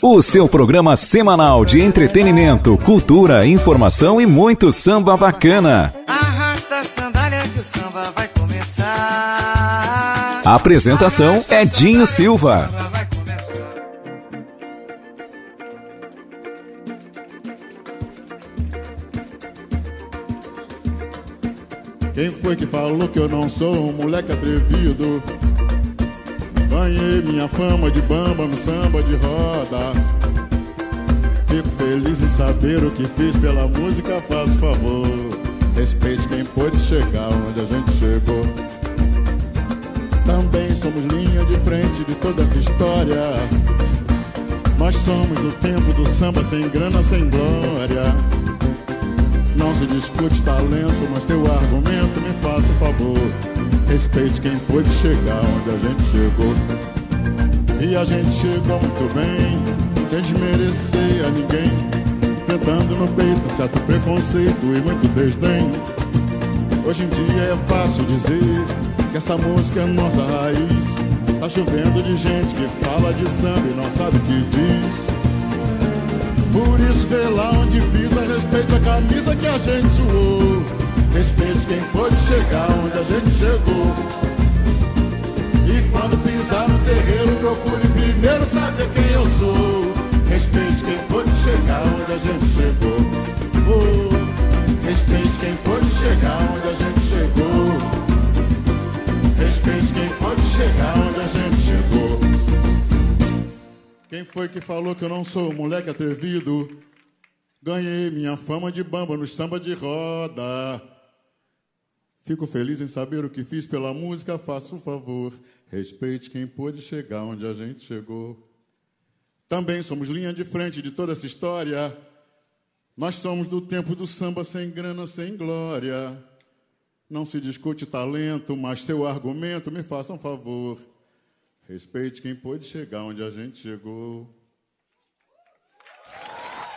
O seu programa semanal de entretenimento, cultura, informação e muito samba bacana. Arrasta a sandália que o samba vai começar. A apresentação é Dinho Silva. Quem foi que falou que eu não sou um moleque atrevido? Ganhei minha fama de bamba no samba de roda. Fico feliz em saber o que fiz pela música, faço favor. Respeite quem pôde chegar onde a gente chegou. Também somos linha de frente de toda essa história. Nós somos do tempo do samba sem grana, sem glória. Não se discute talento, mas seu argumento me faça um favor. Respeite quem pôde chegar onde a gente chegou. E a gente chegou muito bem, sem desmerecer a ninguém. Enfrentando no peito certo preconceito e muito desdém. Hoje em dia é fácil dizer que essa música é nossa raiz. Tá chovendo de gente que fala de samba e não sabe o que diz. Por isso vê lá onde pisa, respeite a camisa que a gente suou. Respeite quem pôde chegar onde a gente chegou. E quando pisar no terreiro, procure primeiro saber quem eu sou. Respeite quem pôde chegar onde a gente chegou. Oh, respeite quem pôde chegar onde a gente chegou. Respeite quem pôde chegar onde Quem foi que falou que eu não sou um moleque atrevido? Ganhei minha fama de bamba no samba de roda. Fico feliz em saber o que fiz pela música, faço um favor. Respeite quem pôde chegar onde a gente chegou. Também somos linha de frente de toda essa história. Nós somos do tempo do samba sem grana, sem glória. Não se discute talento, mas seu argumento me faça um favor. Respeite quem pôde chegar onde a gente chegou.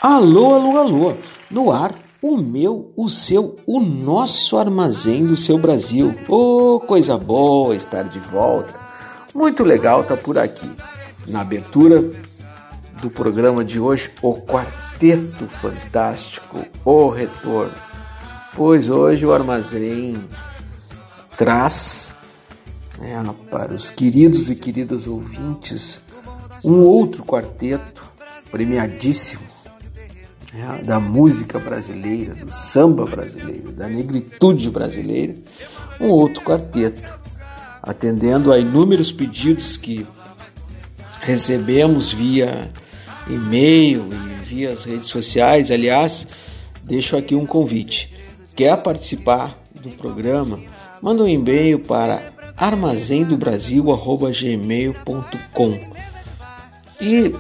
Alô, alô, alô. No ar, o meu, o seu, o nosso armazém do seu Brasil. Oh, coisa boa estar de volta. Muito legal estar por aqui. Na abertura do programa de hoje, o Quarteto Fantástico, o retorno. Pois hoje o armazém traz né, para os queridos e queridas ouvintes um outro quarteto premiadíssimo né, da música brasileira, do samba brasileiro, da negritude brasileira, um outro quarteto, atendendo a inúmeros pedidos que recebemos via e-mail e via as redes sociais. Aliás, deixo aqui um convite. Quer participar do programa? Manda um e-mail para armazendobrasil@gmail.com. E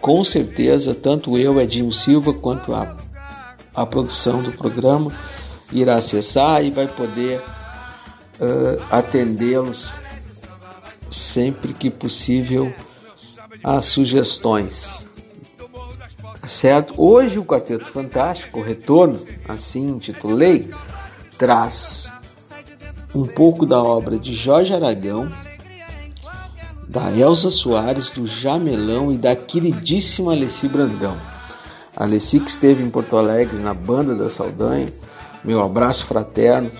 com certeza, tanto eu, Edinho Silva, quanto a, a produção do programa irá acessar e vai poder uh, atendê-los sempre que possível às sugestões. Certo? Hoje o Quarteto Fantástico, o retorno, assim intitulei, traz um pouco da obra de Jorge Aragão, da Elza Soares, do Jamelão e da queridíssima Alessi Brandão. A Alessi que esteve em Porto Alegre na banda da Saldanha, meu abraço fraterno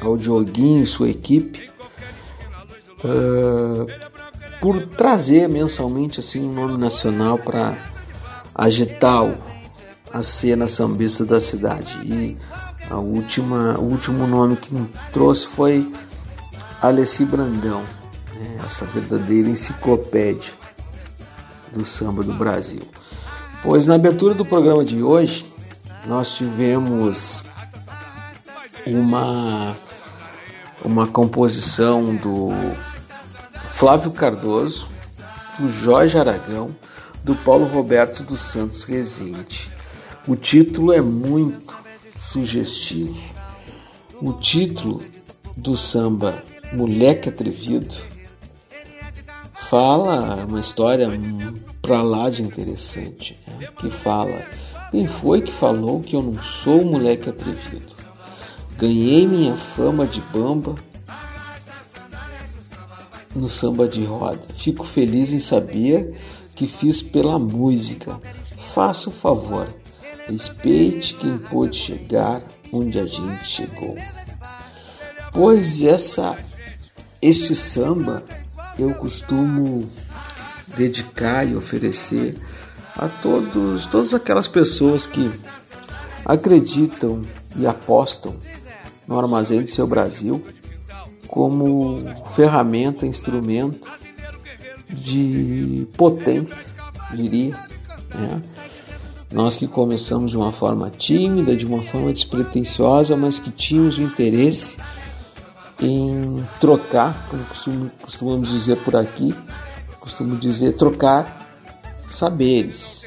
ao Dioguinho e sua equipe, uh, por trazer mensalmente assim um nome nacional para agitar a cena sambista da cidade. E a última, o último nome que trouxe foi Alessi Brandão, né? essa verdadeira enciclopédia do samba do Brasil. Pois na abertura do programa de hoje nós tivemos uma uma composição do Flávio Cardoso, do Jorge Aragão, do Paulo Roberto dos Santos Rezende. O título é muito sugestivo. O título do samba Moleque Atrevido fala uma história pra lá de interessante, né? que fala quem foi que falou que eu não sou moleque atrevido? Ganhei minha fama de bamba no samba de roda. Fico feliz em saber que fiz pela música. Faça o favor, respeite quem pôde chegar onde a gente chegou. Pois essa este samba eu costumo dedicar e oferecer a todos, todas aquelas pessoas que acreditam e apostam no Armazém do Seu Brasil como ferramenta, instrumento de potência, diria. Né? Nós que começamos de uma forma tímida, de uma forma despretensiosa, mas que tínhamos o interesse em trocar, como costumamos dizer por aqui, costumo dizer trocar saberes,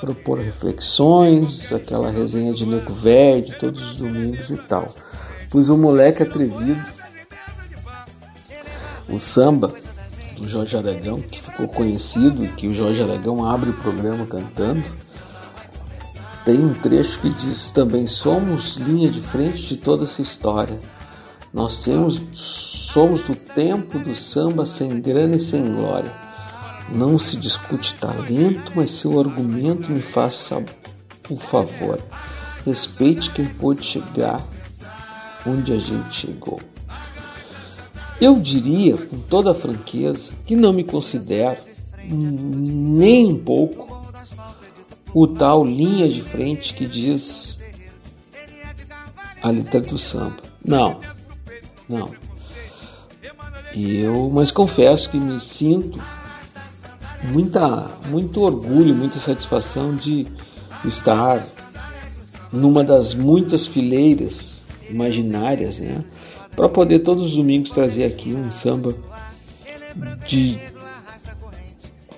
propor reflexões, aquela resenha de nego velho todos os domingos e tal. Pois o moleque atrevido, o samba do Jorge Aragão, que ficou conhecido, que o Jorge Aragão abre o programa cantando, tem um trecho que diz também: somos linha de frente de toda essa história. Nós temos, somos do tempo do samba sem grana e sem glória não se discute talento, mas seu argumento me faça o favor. Respeite quem pôde chegar onde a gente chegou. Eu diria, com toda franqueza, que não me considero nem um pouco o tal linha de frente que diz a letra do samba. Não, não. Eu, mas confesso que me sinto muita, muito orgulho, muita satisfação de estar numa das muitas fileiras imaginárias, né? Para poder todos os domingos trazer aqui um samba de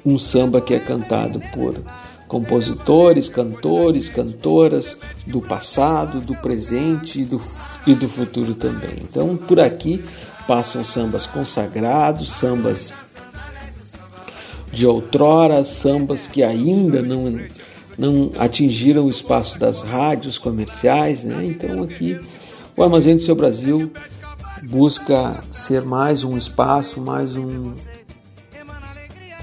um samba que é cantado por compositores, cantores, cantoras do passado, do presente e do, e do futuro também. Então, por aqui passam sambas consagrados, sambas de outrora, sambas que ainda não, não atingiram o espaço das rádios comerciais. Né? Então aqui o Armazém do Seu Brasil busca ser mais um espaço, mais um,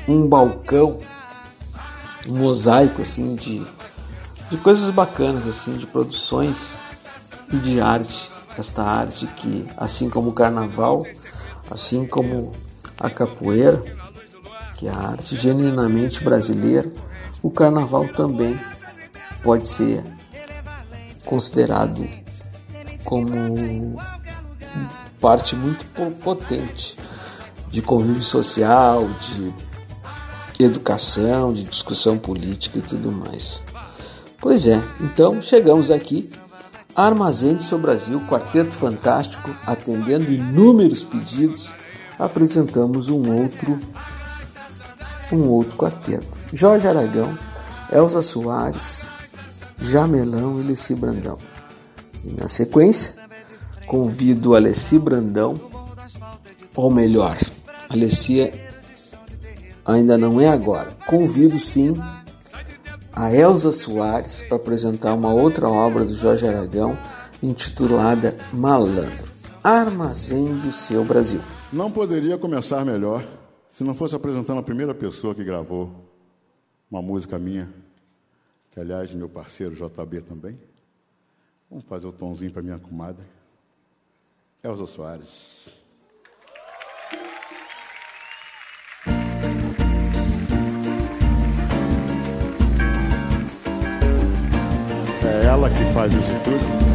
um balcão, um mosaico assim de, de coisas bacanas, assim, de produções e de arte. Esta arte que, assim como o carnaval, assim como a capoeira, que é a arte genuinamente brasileira, o carnaval também pode ser considerado como parte muito potente de convívio social, de educação, de discussão política e tudo mais. Pois é, então chegamos aqui. Armazém do Seu Brasil, Quarteto Fantástico, atendendo inúmeros pedidos, apresentamos um outro um outro quarteto. Jorge Aragão, Elza Soares, Jamelão e Alessi Brandão. E na sequência, convido Alessi Brandão, ou melhor, Alessi ainda não é agora. Convido sim a Elza Soares para apresentar uma outra obra do Jorge Aragão intitulada Malandro. Armazém do seu Brasil. Não poderia começar melhor se não fosse apresentando a primeira pessoa que gravou uma música minha, que aliás meu parceiro JB também. Vamos fazer o tomzinho para minha comadre. Elza Soares. Ela que faz isso tudo.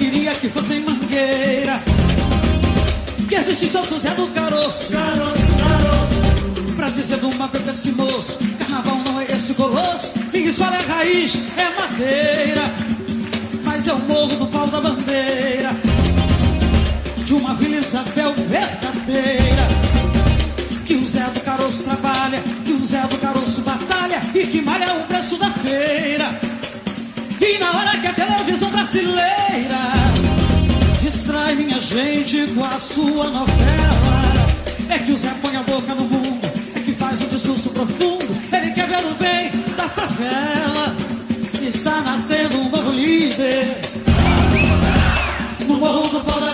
queria que fosse Mangueira. Que existisse São José do Caroço. Caroço, caroço. Pra dizer do uma vez esse moço Carnaval não é esse colosso. Ninguém só é raiz, é madeira. Mas eu morro do pau da bandeira. De uma Vila Isabel verdadeira. brasileira distrai minha gente com a sua novela. É que o Zé põe a boca no mundo, é que faz um discurso profundo. Ele quer ver o bem da favela. Está nascendo um novo líder. No morro do Paulo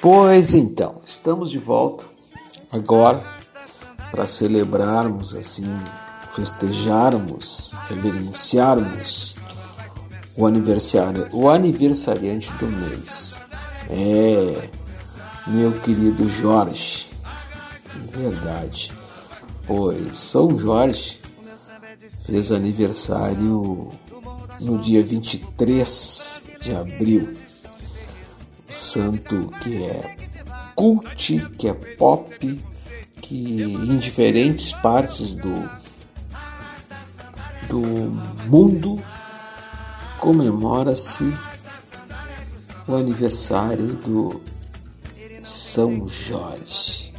Pois então, estamos de volta agora para celebrarmos, assim, festejarmos, reverenciarmos o aniversário, o aniversariante do mês. É, meu querido Jorge, verdade. Pois São Jorge fez aniversário no dia 23 de abril Santo que é cult, que é pop, que em diferentes partes do, do mundo comemora-se o aniversário do São Jorge.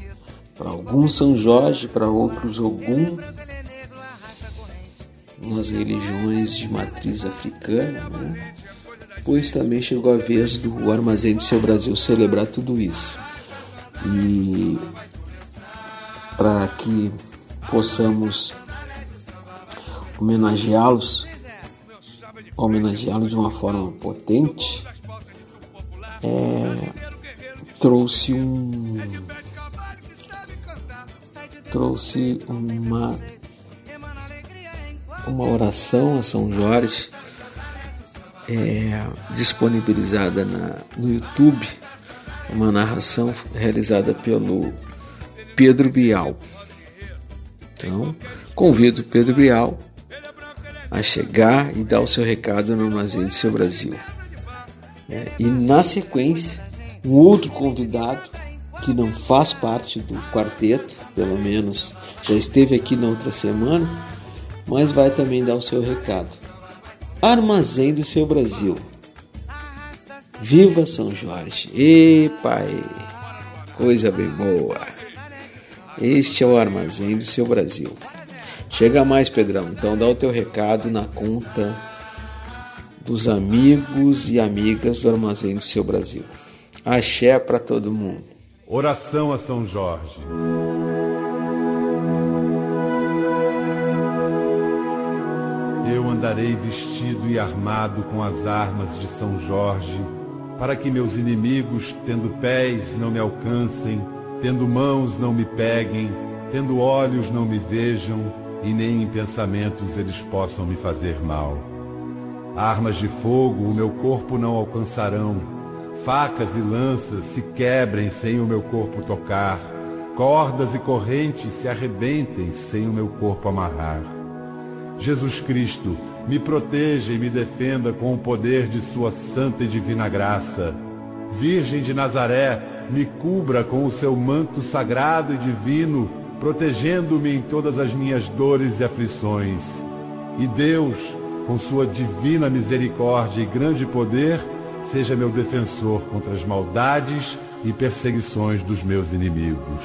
Para alguns São Jorge, para outros Ogum, nas religiões de matriz africana, né? Pois também chegou a vez do Armazém de Seu Brasil celebrar tudo isso. E para que possamos homenageá-los, homenageá-los de uma forma potente, é, trouxe um trouxe uma uma oração a São Jorge é, disponibilizada na, no YouTube, uma narração realizada pelo Pedro Bial. Então, convido Pedro Bial a chegar e dar o seu recado no Armazém de Seu Brasil. É, e na sequência, um outro convidado que não faz parte do quarteto, pelo menos já esteve aqui na outra semana, mas vai também dar o seu recado. Armazém do seu Brasil. Viva São Jorge! E pai, coisa bem boa! Este é o Armazém do seu Brasil. Chega mais, Pedrão. Então dá o teu recado na conta dos amigos e amigas do Armazém do seu Brasil. Axé para todo mundo. Oração a São Jorge. Andarei vestido e armado com as armas de São Jorge, para que meus inimigos, tendo pés, não me alcancem, tendo mãos, não me peguem, tendo olhos, não me vejam, e nem em pensamentos eles possam me fazer mal. Armas de fogo o meu corpo não alcançarão, facas e lanças se quebrem sem o meu corpo tocar, cordas e correntes se arrebentem sem o meu corpo amarrar. Jesus Cristo, me proteja e me defenda com o poder de Sua santa e divina graça. Virgem de Nazaré, me cubra com o seu manto sagrado e divino, protegendo-me em todas as minhas dores e aflições. E Deus, com Sua divina misericórdia e grande poder, seja meu defensor contra as maldades e perseguições dos meus inimigos.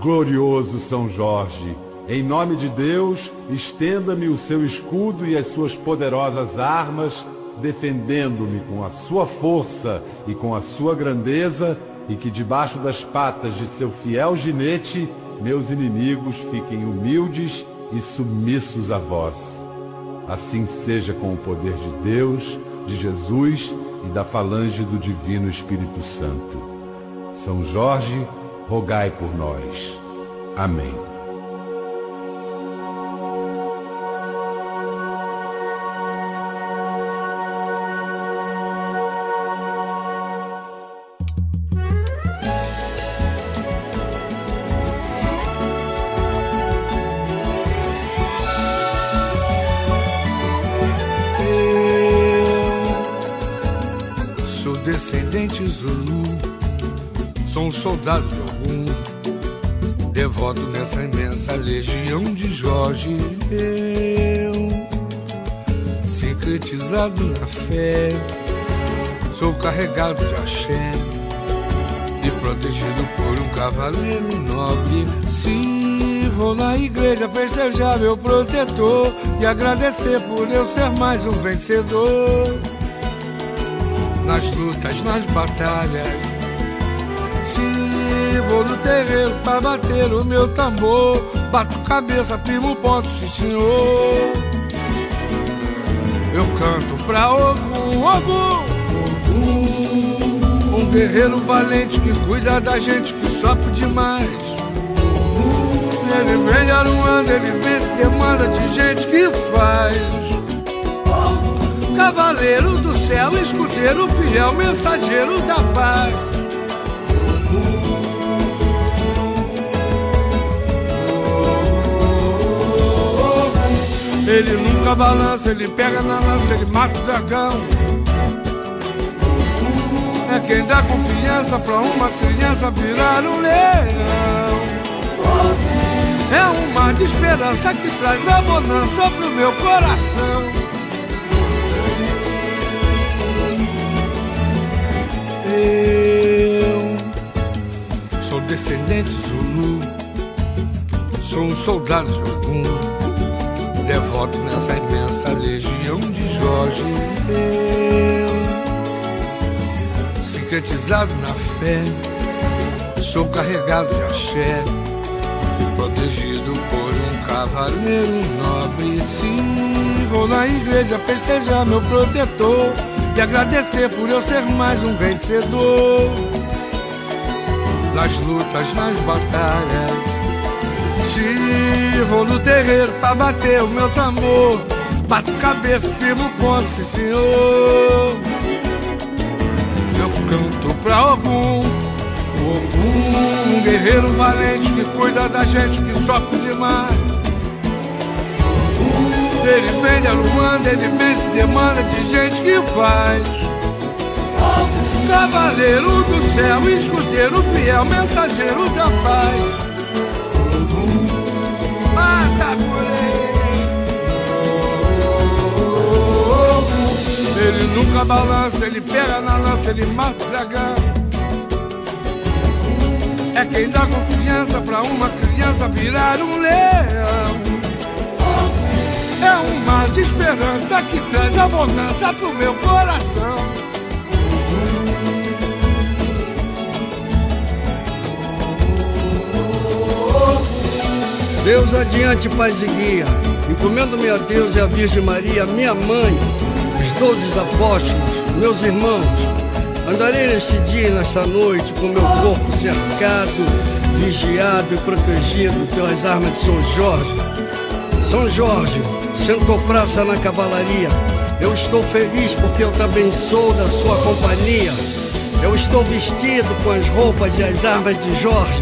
Glorioso São Jorge, em nome de Deus, estenda-me o seu escudo e as suas poderosas armas, defendendo-me com a sua força e com a sua grandeza, e que debaixo das patas de seu fiel ginete, meus inimigos fiquem humildes e submissos a vós. Assim seja com o poder de Deus, de Jesus e da falange do Divino Espírito Santo. São Jorge, rogai por nós. Amém. Sou descendente Zulu, sou um soldado de algum, devoto nessa imensa legião de Jorge. Eu, sincretizado na fé, sou carregado de axé e protegido por um cavaleiro nobre. Se vou na igreja festejar meu protetor e agradecer por eu ser mais um vencedor nas lutas, nas batalhas. Se vou no terreiro pra bater o meu tambor, bato cabeça, primo ponto, sim senhor. Eu canto pra Ogum, Ogum, um guerreiro valente que cuida da gente que sofre demais. ele vem aruando, ele vem se demanda de gente que faz. Cavaleiro do céu, escudeiro fiel, mensageiro da paz. Ele nunca balança, ele pega na lança, ele mata o dragão. É quem dá confiança pra uma criança virar um leão. É um mar de esperança que traz a bonança pro meu coração. Eu sou descendente Zulu, sou um soldado de algum, devoto nessa imensa legião de Jorge. Eu, sincretizado na fé, sou carregado de axé, protegido por um cavaleiro nobre. Se vou na igreja festejar meu protetor e agradecer por eu ser mais um vencedor. Nas lutas, nas batalhas, vou no terreiro pra bater o meu tambor, bato cabeça, ponto, sim senhor. Eu canto pra algum, algum um guerreiro valente que cuida da gente que sofre demais. Ele vem de Aruanda, ele vem se demanda de gente que faz. Cavaleiro do céu, escudeiro fiel, mensageiro da paz. Mata Ele nunca balança, ele pega na lança, ele mata o dragão. É quem dá confiança pra uma criança virar um leão. É um mar de esperança que traz a bonança pro meu coração. Deus adiante, paz e guia. Encomendo-me a Deus e a Virgem Maria, minha mãe, os doze apóstolos, meus irmãos. Andarei neste dia e nesta noite com meu corpo cercado, vigiado e protegido pelas armas de São Jorge. São Jorge, sentou praça na cavalaria. Eu estou feliz porque eu também sou da sua companhia. Eu estou vestido com as roupas e as armas de Jorge,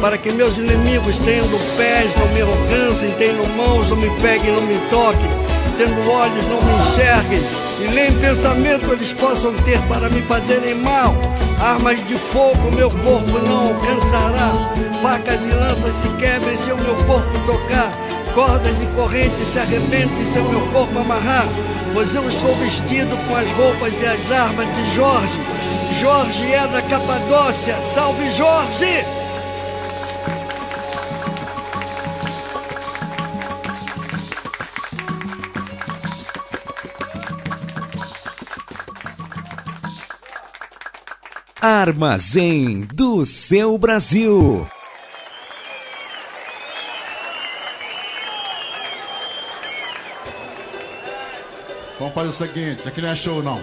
para que meus inimigos, tendo pés, não me alcancem, tendo mãos, não me peguem, não me toquem, tendo olhos, não me enxerguem, e nem pensamento eles possam ter para me fazerem mal. Armas de fogo meu corpo não alcançará, facas e lanças se quebrem se o meu corpo tocar cordas e correntes se arrebentem se o meu corpo amarrar, pois eu estou vestido com as roupas e as armas de Jorge. Jorge é da Capadócia, salve Jorge! Armazém do seu Brasil. Vamos fazer o seguinte, isso aqui não é show não.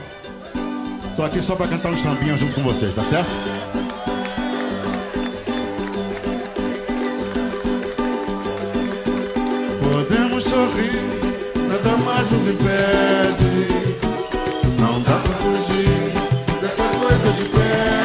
Tô aqui só pra cantar um sambinha junto com vocês, tá certo? Podemos sorrir, nada mais nos impede. Não dá pra fugir dessa coisa de pele,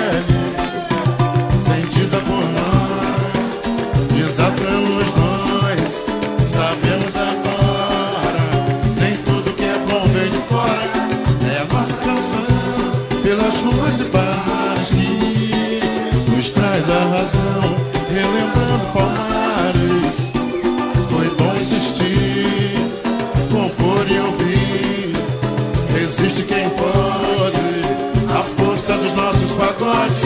razão, relembrando palmares. Foi bom insistir, compor e ouvir. Existe quem pode, a força dos nossos pagodes.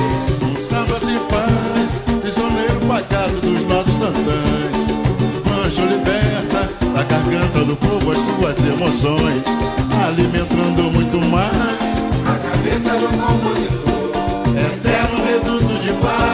Um samba sem paz, prisioneiro pagado dos nossos tantãs. Anjo liberta da garganta do povo as suas emoções, alimentando muito mais a cabeça do compositor. Eterno reduto de paz,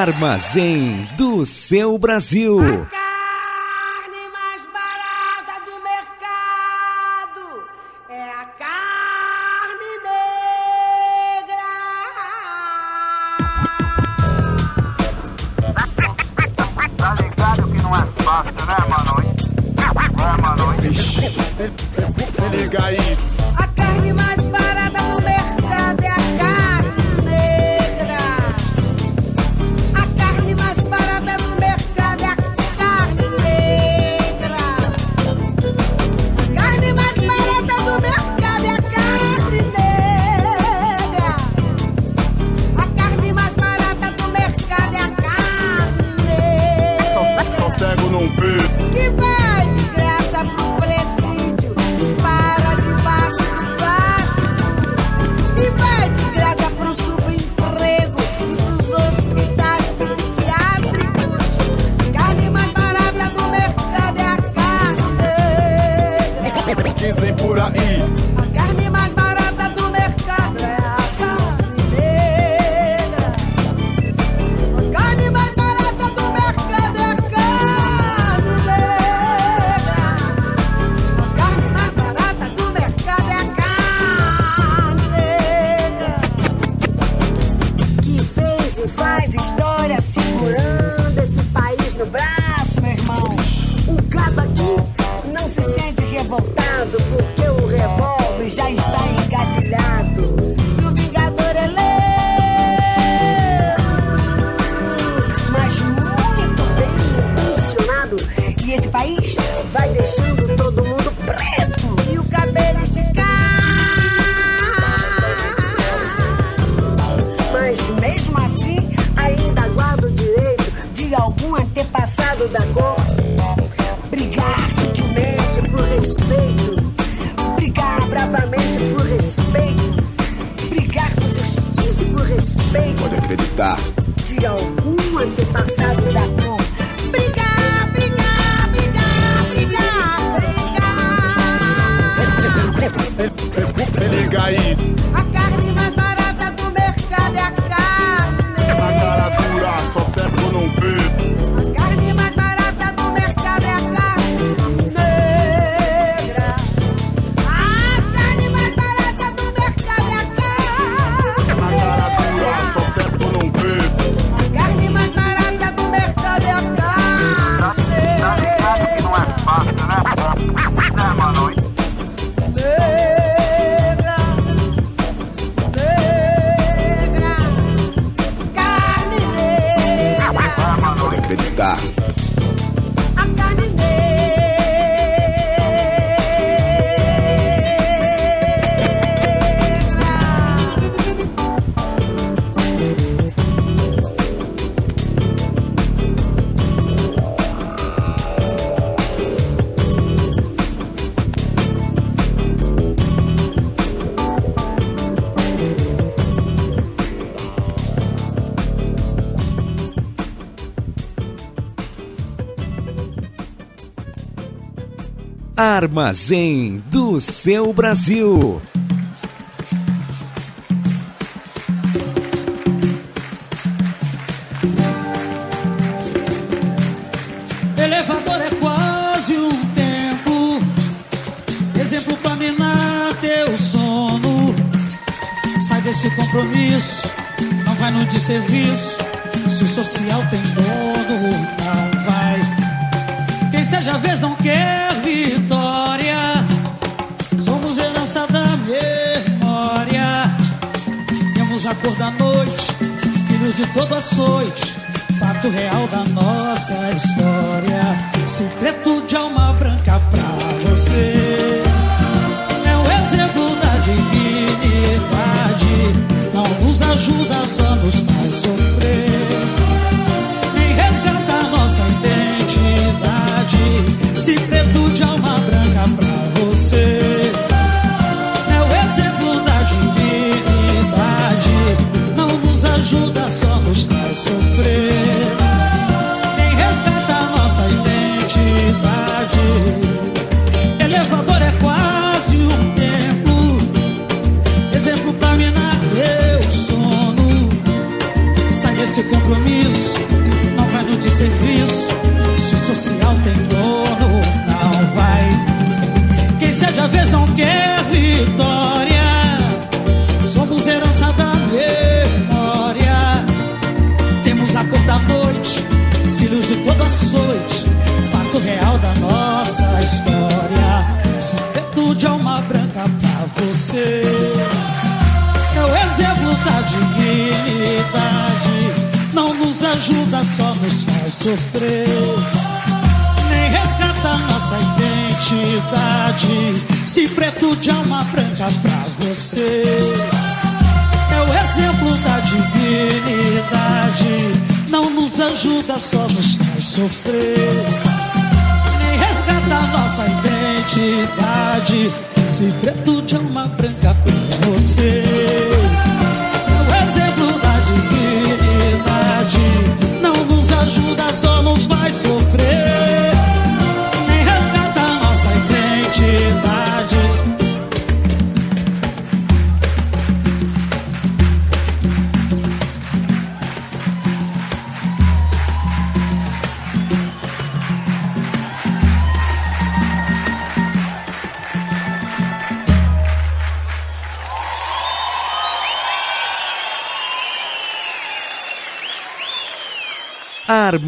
Armazém do seu Brasil. A carne mais barata do mercado é a carne negra. Tá ligado que não é fácil, né, mano? É, mano? Se liga aí. Armazém do seu Brasil. Elevador é quase um tempo, exemplo pra minar teu sono. Sai desse compromisso, não vai no de serviço. Se o social tem dor. cor da noite, filhos de todo açoite, fato real da nossa história. Se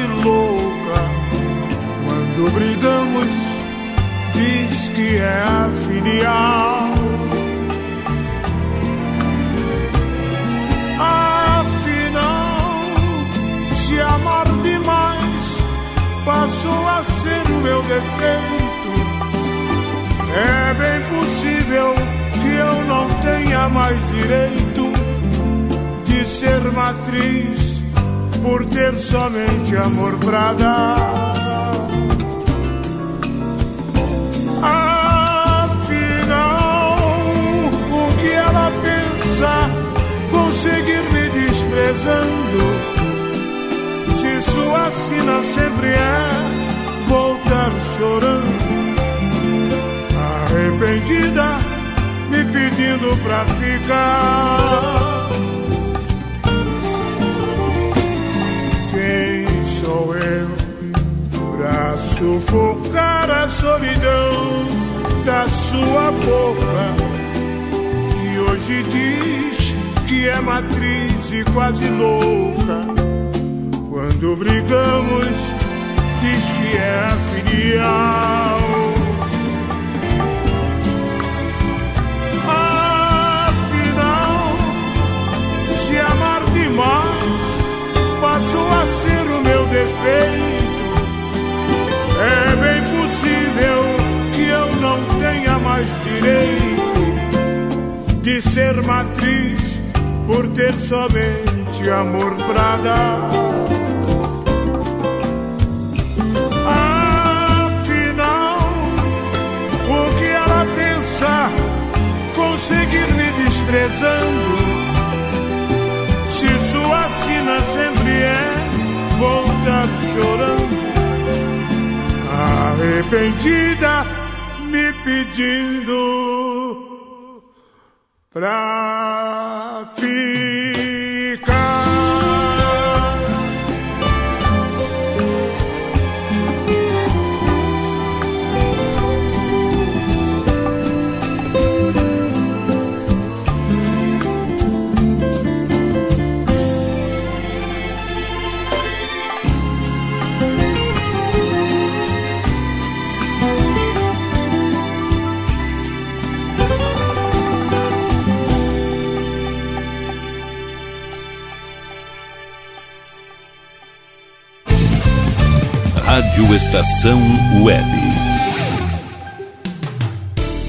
E quase amor pra dar. Afinal, o que ela pensa conseguir me desprezando? Se sua sina sempre é voltar chorando arrependida, me pedindo pra ficar. Sufocar a solidão da sua boca? Que hoje diz que é matriz e quase louca. Quando brigamos, diz que é a filial. Afinal, se amar demais passou a ser o meu defeito, possível que eu não tenha mais direito de ser matriz por ter somente amor pra dar. Afinal, o que ela pensa conseguir me desprezando? Se sua sina sempre é voltar chorando, arrependida, me pedindo pra Rádio Estação Web.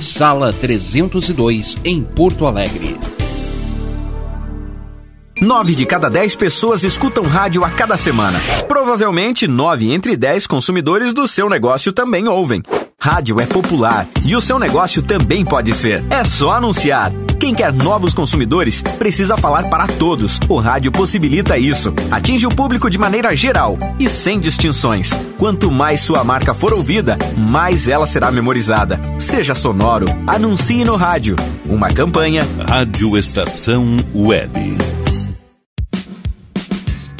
sala 302, em Porto Alegre. Nove de cada dez pessoas escutam rádio a cada semana. Provavelmente, nove entre dez consumidores do seu negócio também ouvem. Rádio é popular e o seu negócio também pode ser. É só anunciar. Quem quer novos consumidores precisa falar para todos. O rádio possibilita isso. Atinge o público de maneira geral e sem distinções. Quanto mais sua marca for ouvida, mais ela será memorizada. Seja sonoro, anuncie no rádio. Uma campanha. Rádio Estação Web.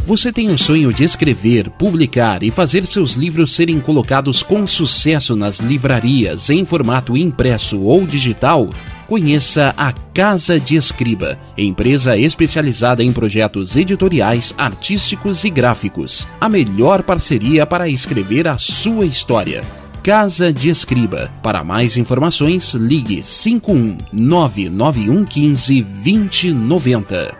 Você tem o sonho de escrever, publicar e fazer seus livros serem colocados com sucesso nas livrarias em formato impresso ou digital? Conheça a Casa de Escriba, empresa especializada em projetos editoriais, artísticos e gráficos. A melhor parceria para escrever a sua história. Casa de Escriba. Para mais informações, ligue 51 99115 2090.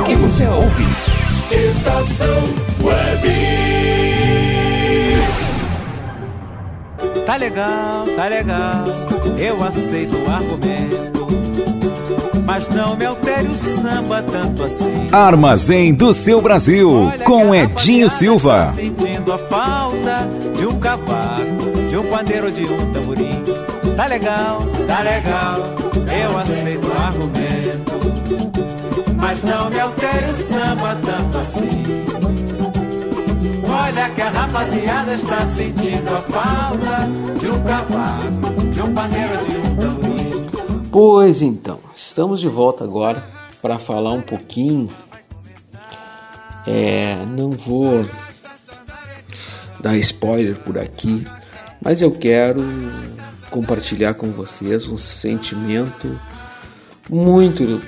O que você ouve? Estação Web. Tá legal, tá legal, eu aceito o argumento. Mas não me altere o samba tanto assim. Armazém do seu Brasil, com Edinho Silva. Sentindo a falta de um cavaco, de um pandeiro, de um tamborim. Tá legal, tá legal, eu aceito o argumento. Mas não me altere o samba tanto assim. Olha que a rapaziada está sentindo a falta de um cavaco, de um pandeiro, de um tamborim. Pois então, estamos de volta agora para falar um pouquinho. É, não vou dar spoiler por aqui, mas eu quero compartilhar com vocês um sentimento muito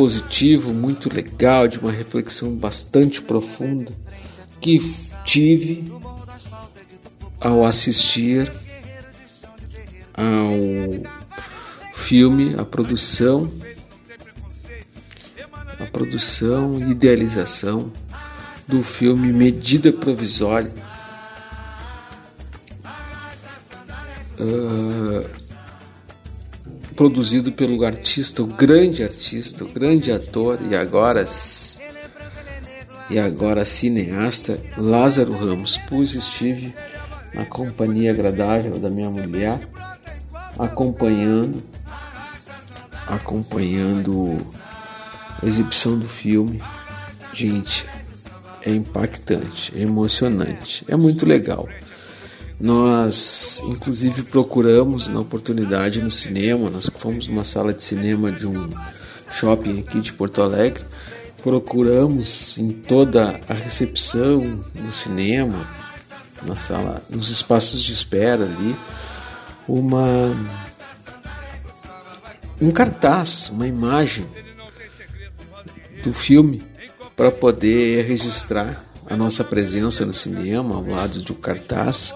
positivo, muito legal, de uma reflexão bastante profunda que tive ao assistir ao filme, a produção, a produção e idealização do filme Medida Provisória. Uh, produzido pelo artista, o grande artista, o grande ator e agora e agora cineasta Lázaro Ramos. Pois estive na companhia agradável da minha mulher, acompanhando acompanhando a exibição do filme. Gente, é impactante, é emocionante, é muito legal. Nós, inclusive, procuramos na oportunidade no cinema. Nós fomos numa sala de cinema de um shopping aqui de Porto Alegre. Procuramos em toda a recepção do cinema, na sala, nos espaços de espera ali, uma um cartaz, uma imagem do filme para poder registrar a nossa presença no cinema ao lado do cartaz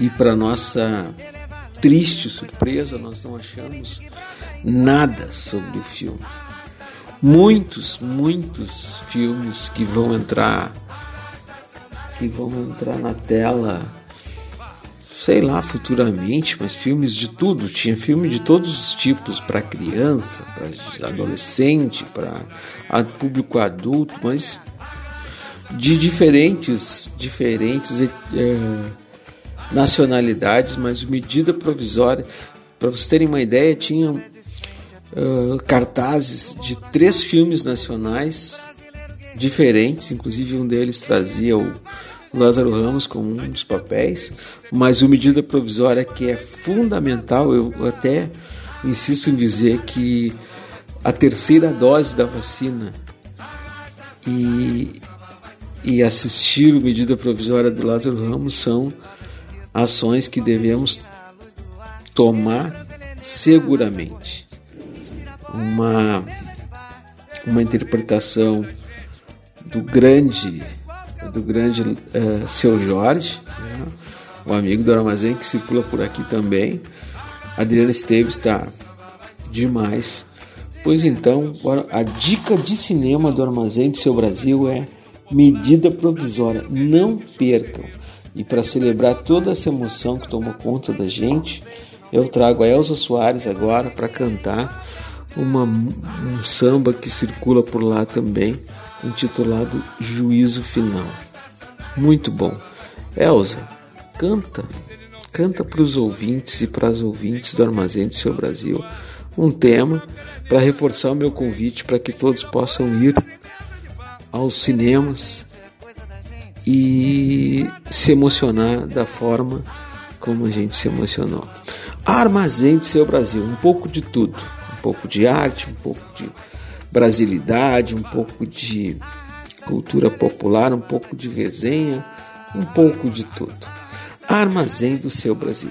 e para nossa triste surpresa nós não achamos nada sobre o filme. Muitos, muitos filmes que vão entrar que vão entrar na tela sei lá, futuramente, mas filmes de tudo. Tinha filme de todos os tipos, para criança, para adolescente, para público adulto, mas de diferentes, diferentes é, nacionalidades, mas medida provisória. Para vocês terem uma ideia, tinham uh, cartazes de três filmes nacionais diferentes, inclusive um deles trazia o Lázaro Ramos como um dos papéis, mas o medida provisória que é fundamental, eu até insisto em dizer que a terceira dose da vacina e, e assistir o medida provisória do Lázaro Ramos são ações que devemos tomar seguramente. Uma, uma interpretação do grande do grande uh, seu Jorge, né? o amigo do armazém que circula por aqui também. Adriana Esteves está demais. Pois então, a dica de cinema do Armazém do Seu Brasil é medida provisória. Não percam. E para celebrar toda essa emoção que tomou conta da gente, eu trago a Elza Soares agora para cantar uma, um samba que circula por lá também, intitulado Juízo Final. Muito bom. Elza, canta, canta para os ouvintes e para as ouvintes do Armazém do Seu Brasil um tema para reforçar o meu convite para que todos possam ir aos cinemas e se emocionar da forma como a gente se emocionou. Armazém do Seu Brasil, um pouco de tudo, um pouco de arte, um pouco de brasilidade, um pouco de cultura popular, um pouco de resenha, um pouco de tudo. Armazém do seu Brasil.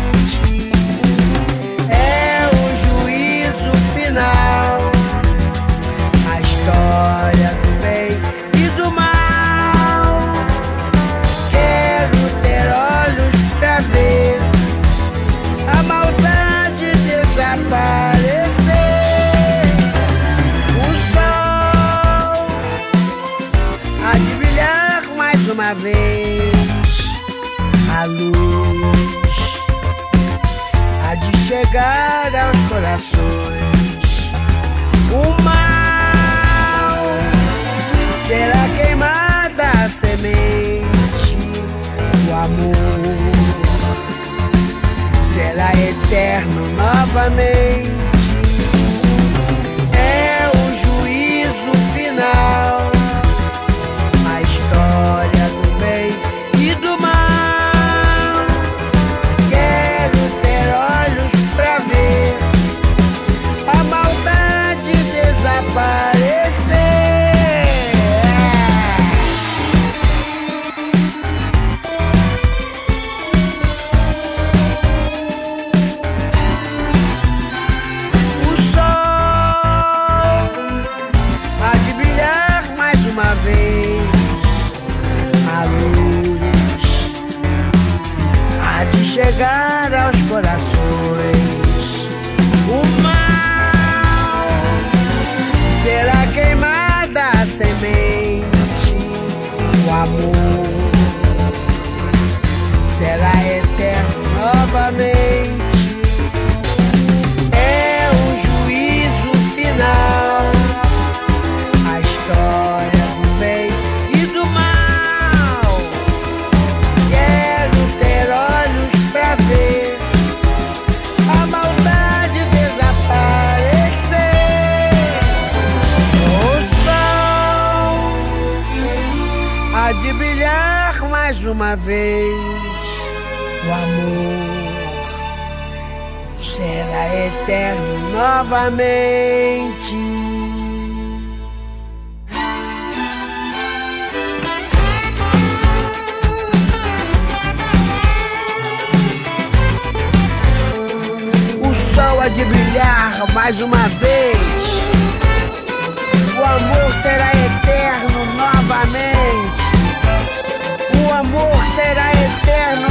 pra ver. Amor será eterno novamente. De brilhar mais uma vez. O amor será eterno novamente. O amor será eterno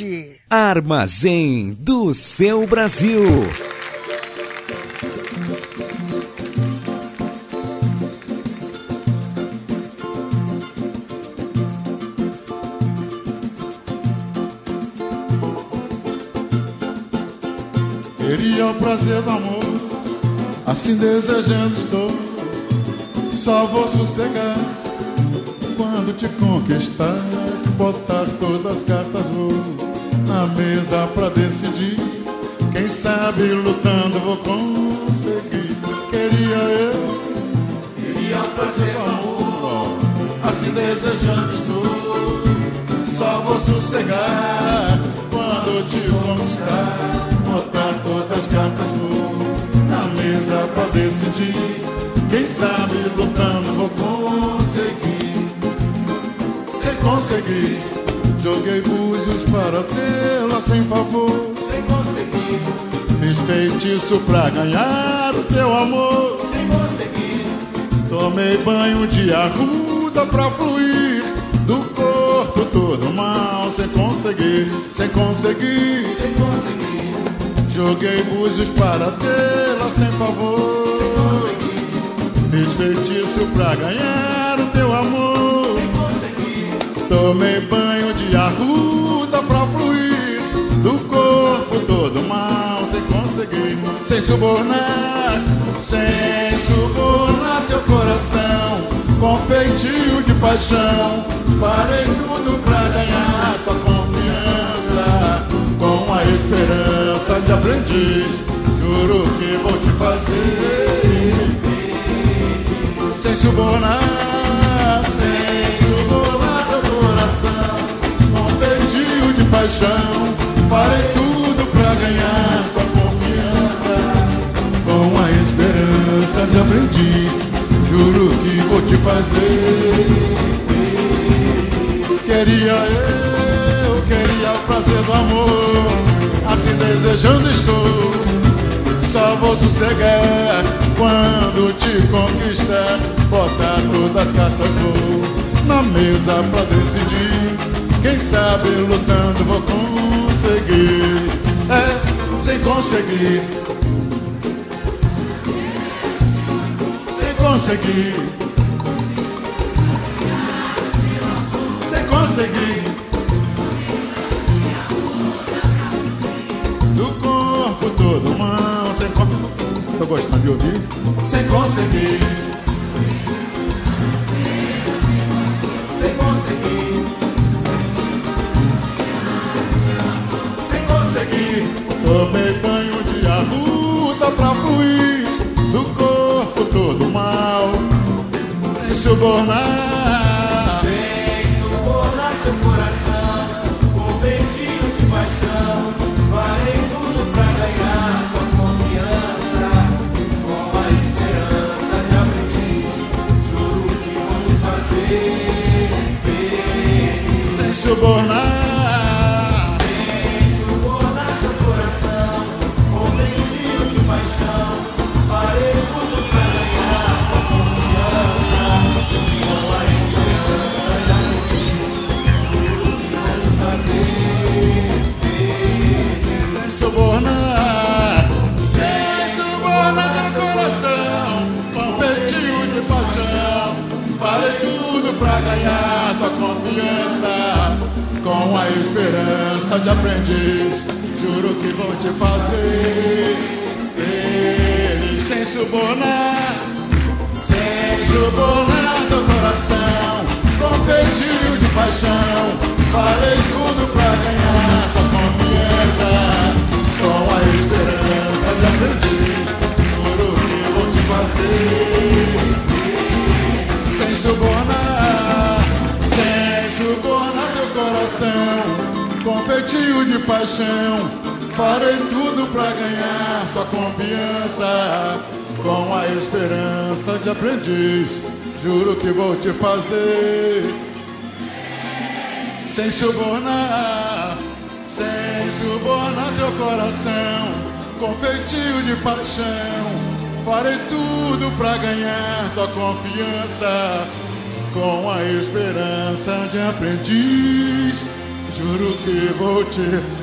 novamente. Armazém do seu Brasil. Queria o prazer do amor, assim desejando estou. Só vou sossegar quando te conquistar. Botar todas as cartas vou na mesa pra decidir. Quem sabe lutando vou conseguir. Queria eu, queria prazer do amor, assim desejando estou. Só vou sossegar quando te conquistar. Botar todas as cartas na mesa pra decidir. Quem sabe lutando vou conseguir. Se conseguir, joguei búzios para tê-la sem favor. Sem conseguir, fiz feitiço pra ganhar o teu amor. Sem conseguir, tomei banho de arruda pra fluir do corpo todo mal. Sem conseguir, sem conseguir, sem conseguir. Joguei búzios para tê-la sem favor. Fiz feitiço pra ganhar o teu amor. Tomei banho de arruda pra fluir do corpo todo mal. Sem conseguir, sem subornar, sem subornar teu coração. Com feitio de paixão, parei tudo pra ganhar sua confiança. Com a esperança de aprendiz, juro que vou te fazer sem subornar, paixão, farei tudo pra ganhar sua confiança, com a esperança de aprendiz, juro que vou te fazer. Queria eu, queria o prazer do amor, assim desejando estou. Só vou sossegar quando te conquistar. Botar todas as cartas vou na mesa pra decidir. Quem sabe lutando vou conseguir. É, sem conseguir. Sem conseguir. Sem conseguir. Do corpo todo mal, sem conseguir. Tô gostando de ouvir? Sem conseguir. Sem subornar. Esperança de aprendiz. Juro que vou te fazer feliz. Sem subornar. Sem subornar teu coração. Com feitio de paixão. Farei tudo pra ganhar tua confiança. Com a esperança de aprendiz. Juro que vou te fazer. Coração com feitio de paixão. Farei tudo pra ganhar sua confiança com a esperança de aprendiz. Juro que vou te fazer sem subornar, sem subornar teu coração com feitio de paixão. Farei tudo pra ganhar tua confiança com a esperança de aprendiz. Juro que vou te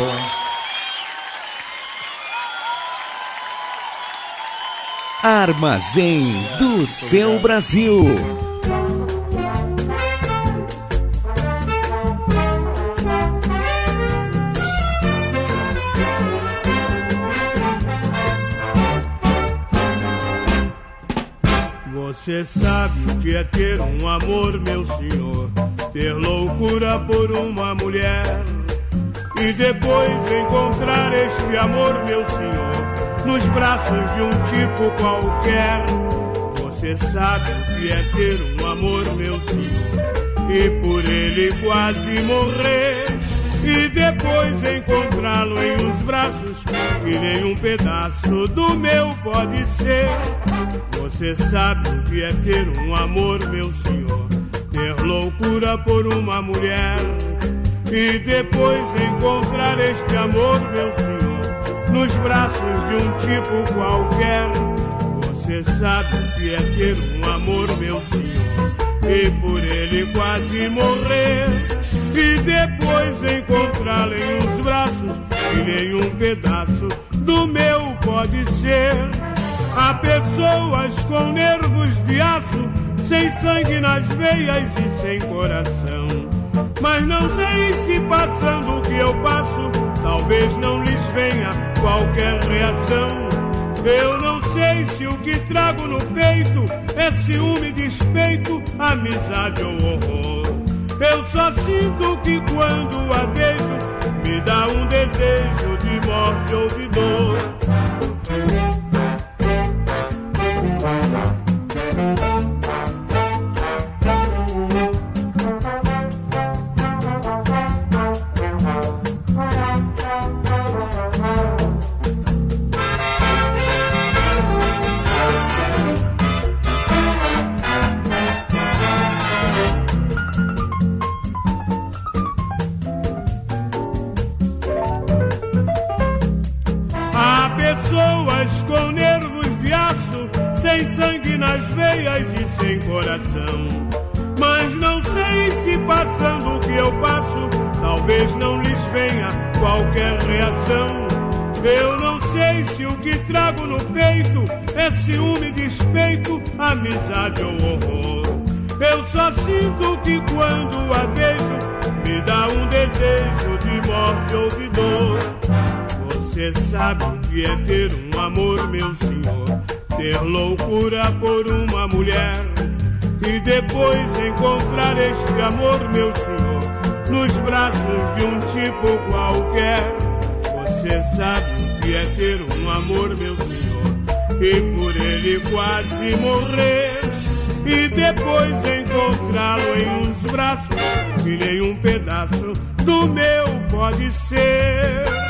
boa? Armazém do seu Brasil. Você sabe o que é ter um amor, meu senhor? Ter loucura por uma mulher e depois encontrar este amor, meu senhor, nos braços de um tipo qualquer. Você sabe o que é ter um amor, meu senhor, e por ele quase morrer. E depois encontrá-lo em uns braços que nenhum pedaço do meu pode ser. Você sabe o que é ter um amor, meu senhor, ter loucura por uma mulher. E depois encontrar este amor, meu senhor, nos braços de um tipo qualquer. Você sabe o que é ter um amor, meu senhor, e por ele quase morrer. E depois encontrá-lo em uns braços que nenhum pedaço do meu pode ser. Há pessoas com nervos de aço, sem sangue nas veias e sem coração. Mas não sei se passando o que eu passo, talvez não lhes venha qualquer reação. Eu não sei se o que trago no peito é ciúme, despeito, amizade ou horror. Eu só sinto que quando a vejo, me dá um desejo de morte ou de dor. Nas veias e sem coração. Mas não sei se passando o que eu passo, talvez não lhes venha qualquer reação. Eu não sei se o que trago no peito é ciúme, despeito, amizade ou horror. Eu só sinto que quando a vejo, me dá um desejo de morte ou de dor. Você sabe o que é ter um amor, meu senhor? Ter loucura por uma mulher e depois encontrar este amor, meu senhor, nos braços de um tipo qualquer. Você sabe o que é ter um amor, meu senhor, e por ele quase morrer. E depois encontrá-lo em uns braços que nenhum pedaço do meu pode ser.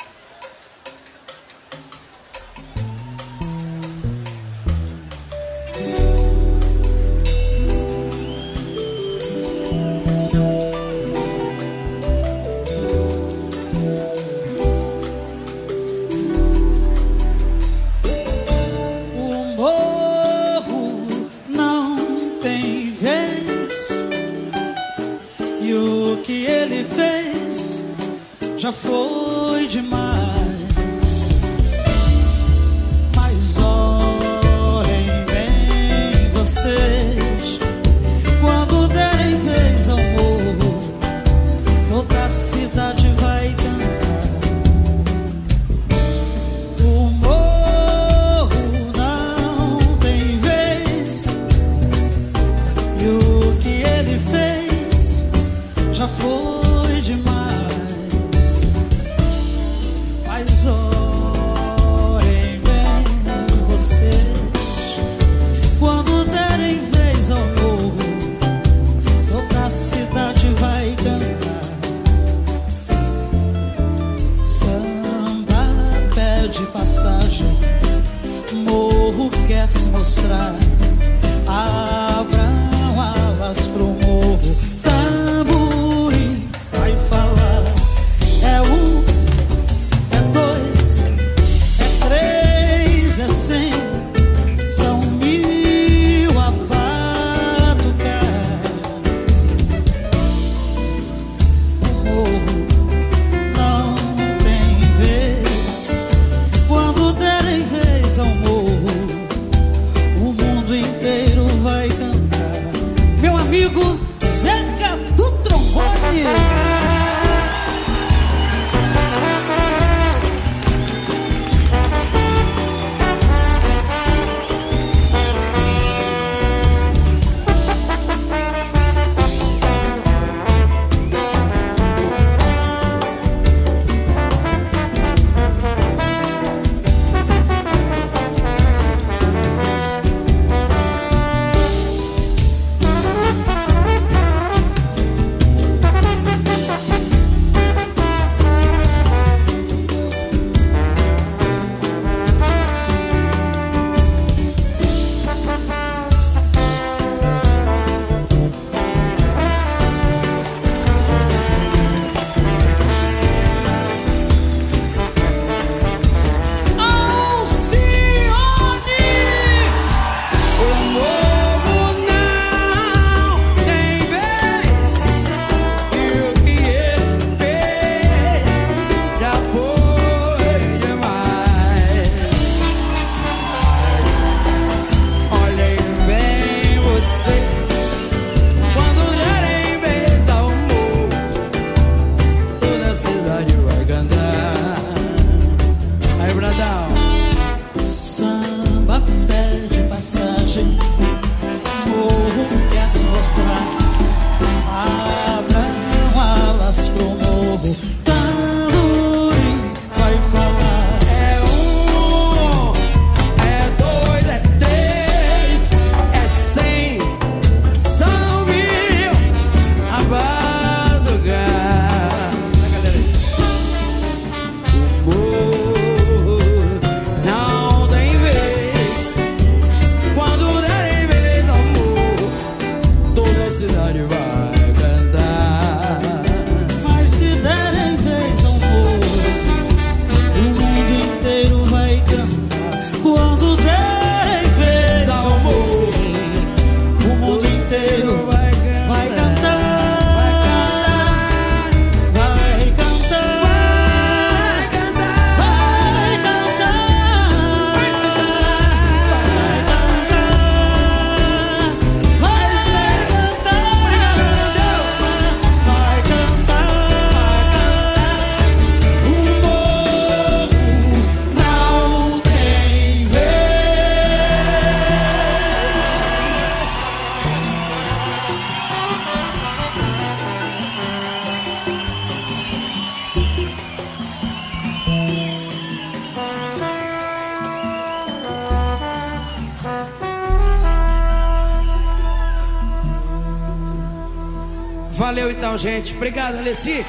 Legal, gente. Obrigado, Alessi.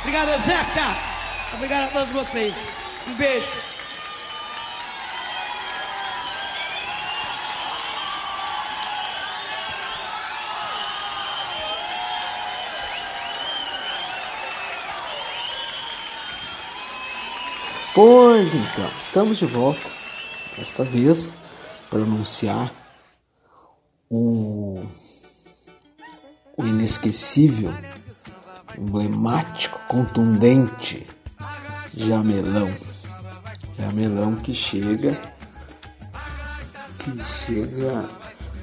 Obrigado, Zeca. Obrigado a todos vocês. Um beijo. Pois então, estamos de volta, desta vez, para anunciar o inesquecível, emblemático, contundente Jamelão. Jamelão que chega que chega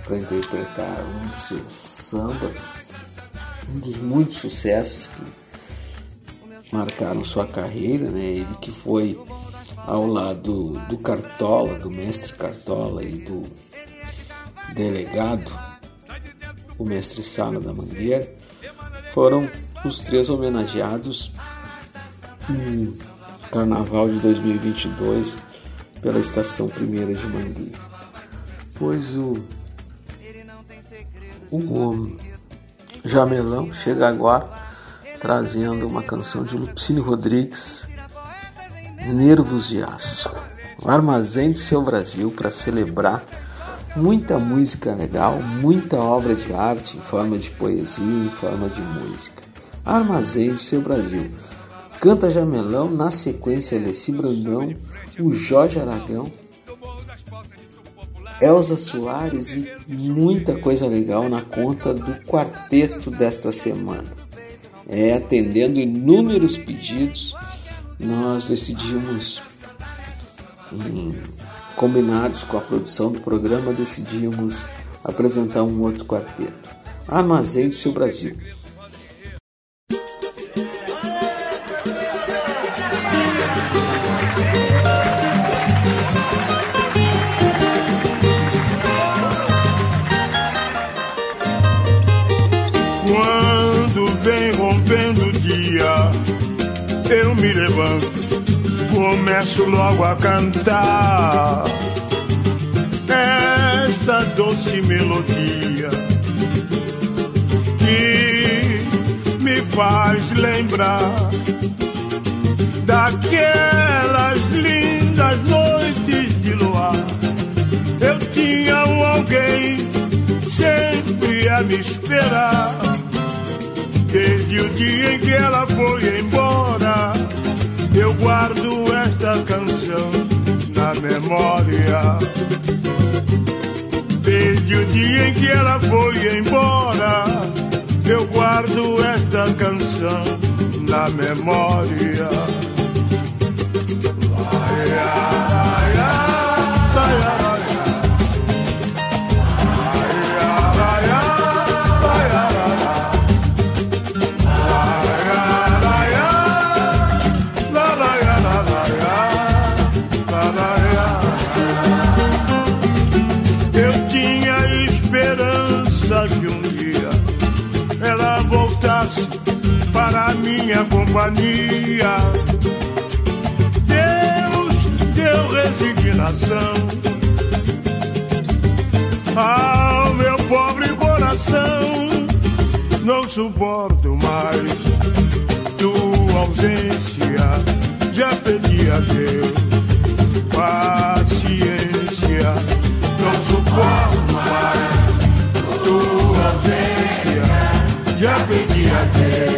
para interpretar um dos seus sambas, um dos muitos sucessos que marcaram sua carreira, né? Ele que foi ao lado do Cartola, do mestre Cartola e do delegado o mestre Sala da Mangueira, foram os três homenageados no Carnaval de 2022 pela Estação Primeira de Mangueira. Pois o, o Jamelão chega agora trazendo uma canção de Lupicínio Rodrigues, Nervos de Aço. O armazém do seu Brasil para celebrar muita música legal, muita obra de arte em forma de poesia, em forma de música. Armazém do seu Brasil. Canta Jamelão, na sequência Alessi Brandão, o Jorge Aragão, Elza Soares e muita coisa legal na conta do quarteto desta semana. É, atendendo inúmeros pedidos, nós decidimos, em, combinados com a produção do programa, decidimos apresentar um outro quarteto. Armazém do seu Brasil. Começo logo a cantar esta doce melodia que me faz lembrar daquelas lindas noites de luar. Eu tinha um alguém sempre a me esperar. Desde o dia em que ela foi embora, eu guardo esta canção na memória. Desde o dia em que ela foi embora, eu guardo esta canção na memória. Ai, minha companhia. Deus deu resignação ao meu pobre coração. Não suporto mais tua ausência. Já pedi a Deus paciência. Não suporto mais tua ausência. Já pedi a Deus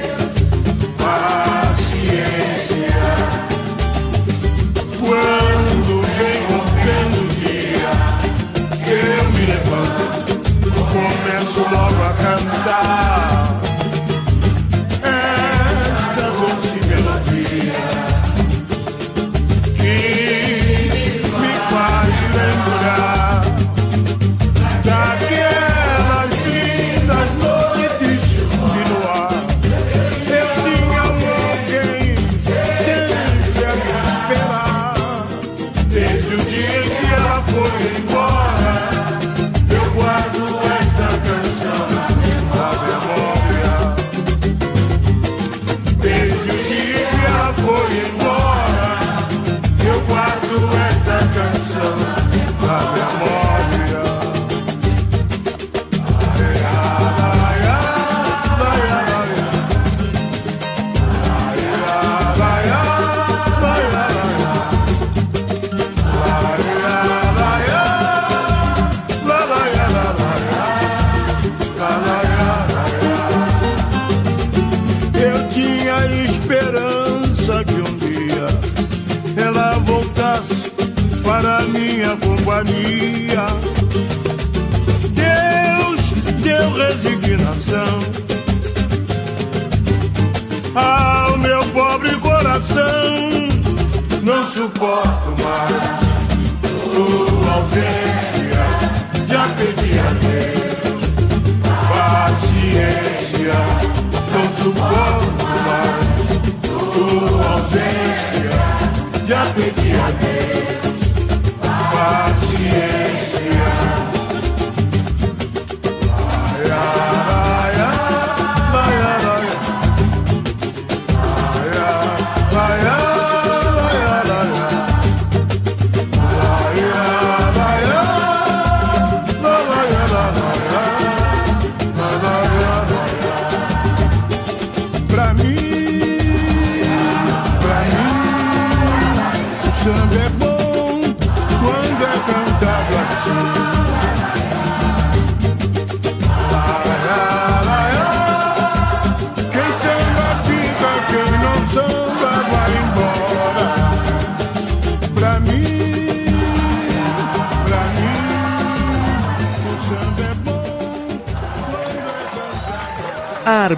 suporto mais tua ausência. Já pedi a Deus paciência. Não suporto mais tua ausência, já pedi a Deus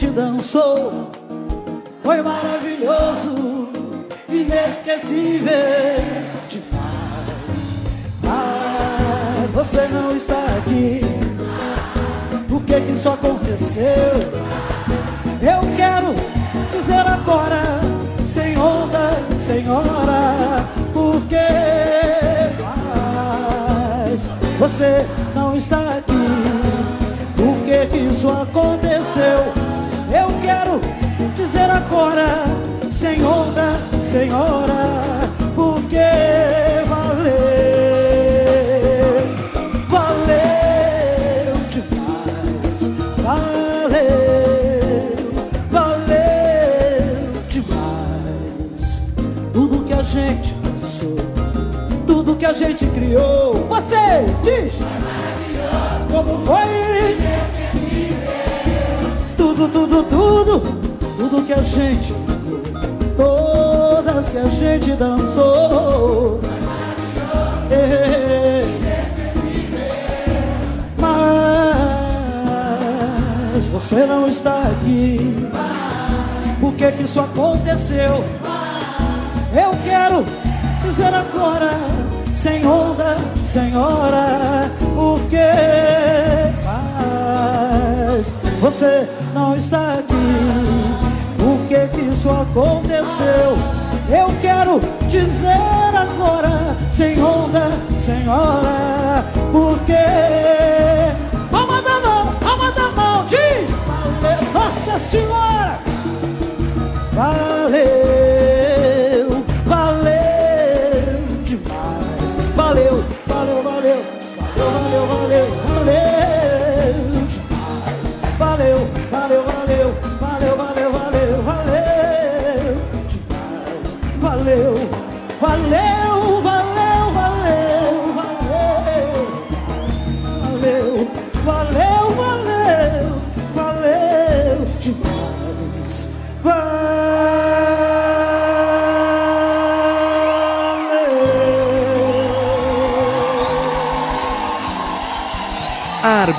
Gente dançou, foi maravilhoso, inesquecível demais. Ah, você não está aqui, por que que isso aconteceu? Eu quero dizer agora, sem onda, senhora, por que você não está aqui? Por que que isso aconteceu? Eu quero dizer agora, senhora, por que valeu, valeu demais, valeu, valeu demais. Tudo que a gente passou, tudo que a gente criou, você diz como foi? Tudo, tudo, tudo, tudo que a gente todas que a gente dançou. É, Mas você não está aqui. Por que que isso aconteceu? Eu quero dizer agora, senhora, por que mas você não está aqui? Por que que isso aconteceu? Eu quero dizer agora, sem onda, senhora, por que Palma da mão, palma da mão, diz Valeu, Nossa Senhora Valeu,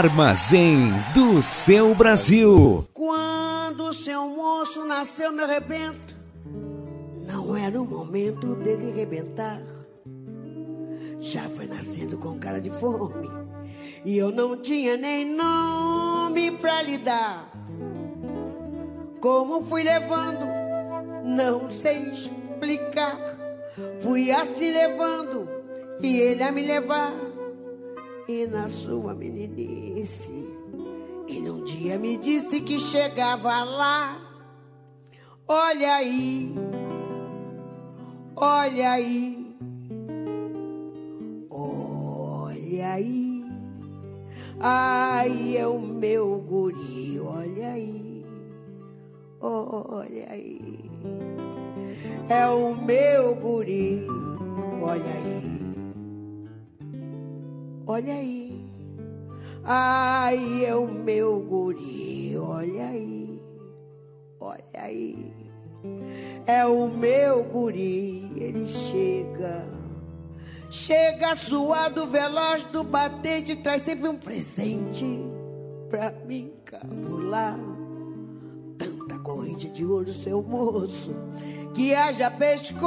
Armazém do seu Brasil. Quando o seu moço nasceu, me arrebento. Não era o momento dele rebentar. Já foi nascendo com cara de fome. E eu não tinha nem nome pra lhe dar. Como fui levando, não sei explicar. Fui assim levando, e ele a me levar. E na sua meninice, ele um dia me disse que chegava lá. Olha aí, olha aí, olha aí. Ai, é o meu guri, olha aí, olha aí. É o meu guri, olha aí. Olha aí. Ai, é o meu guri, olha aí. Olha aí. É o meu guri, ele chega. Chega suado, veloz do batente, traz sempre um presente pra mim capular. Tanta corrente de ouro, seu moço, que haja pescoço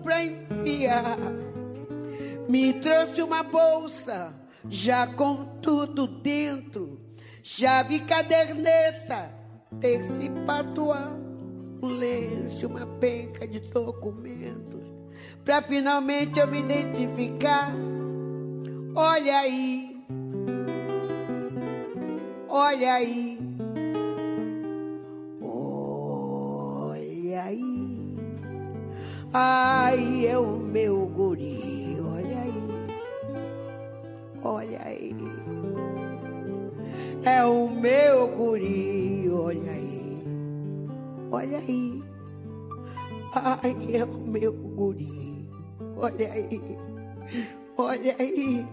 pra enfiar. Me trouxe uma bolsa, já com tudo dentro, chave, caderneta, terce patuá, um lenço, uma penca de documentos, pra finalmente eu me identificar. Olha aí, olha aí, olha aí, ai, é o meu guri, olha olha aí, é o meu guri, olha aí, olha aí, ai, é o meu guri, olha aí, olha aí,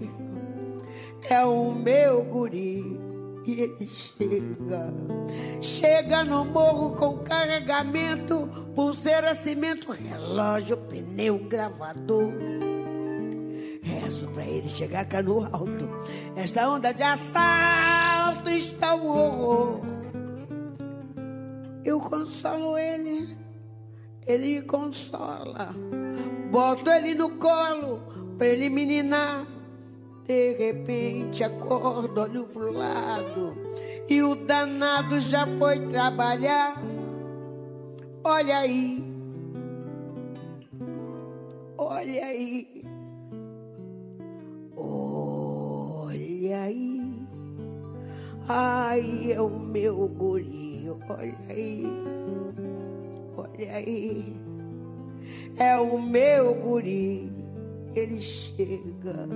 é o meu guri. E ele chega, chega no morro com carregamento, pulseira, cimento, relógio, pneu, gravador. Ele chegar cá no alto. Esta onda de assalto está um horror. Eu consolo ele, ele me consola. Boto ele no colo, pra ele me ninar. De repente acordo, olho pro lado e o danado já foi trabalhar. Olha aí, olha aí, olha aí. Ai, é o meu guri, olha aí, olha aí. É o meu guri, ele chega.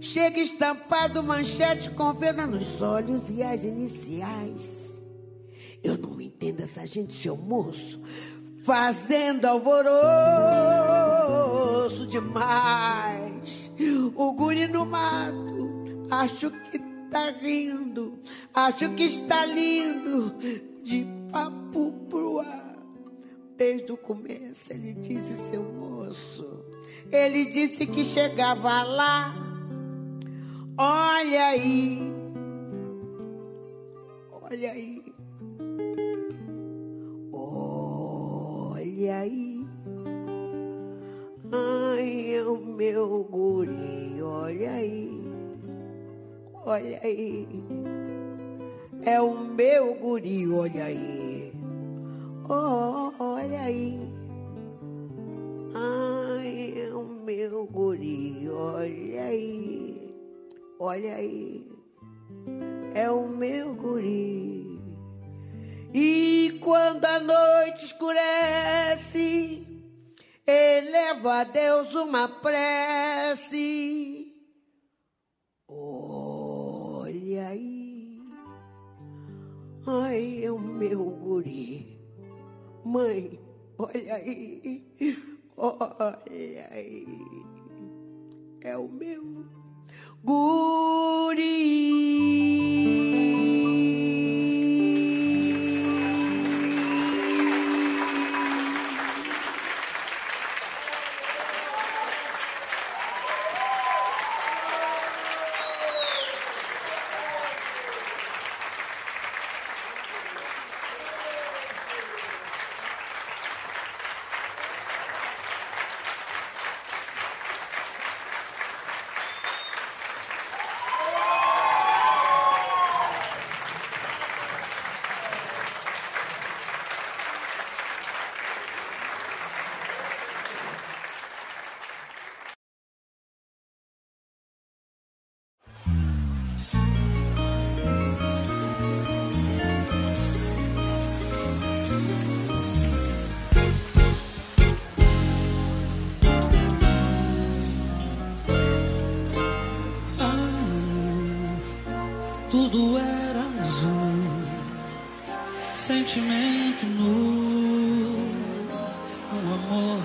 Chega estampado, manchete com venda nos olhos e as iniciais. Eu não entendo essa gente, seu moço, fazendo alvoroço demais. O guri no mato, acho que tá rindo, acho que está lindo, de papo pro ar. Desde o começo ele disse, seu moço, ele disse que chegava lá. Olha aí, olha aí, olha aí. Ai, é o meu guri, olha aí, olha aí. É o meu guri, olha aí, oh, olha aí. Ai, é o meu guri, olha aí. Olha aí, é o meu guri. E quando a noite escurece, eleva a Deus uma prece. Olha aí, ai, é o meu guri. Mãe, olha aí, olha aí, é o meu tudo nu, um amor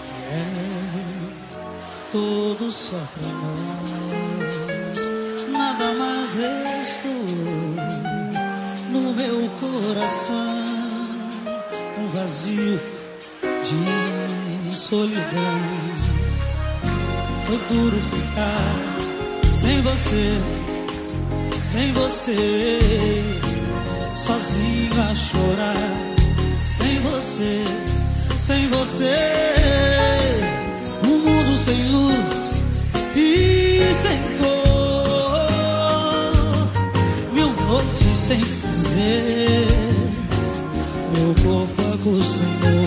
fiel, todo só pra nós. Nada mais restou no meu coração, um vazio de solidão. Foi duro ficar sem você sem você, sozinho a chorar, você, sem você, um mundo sem luz e sem cor, mil noites sem dizer, meu corpo acostumou,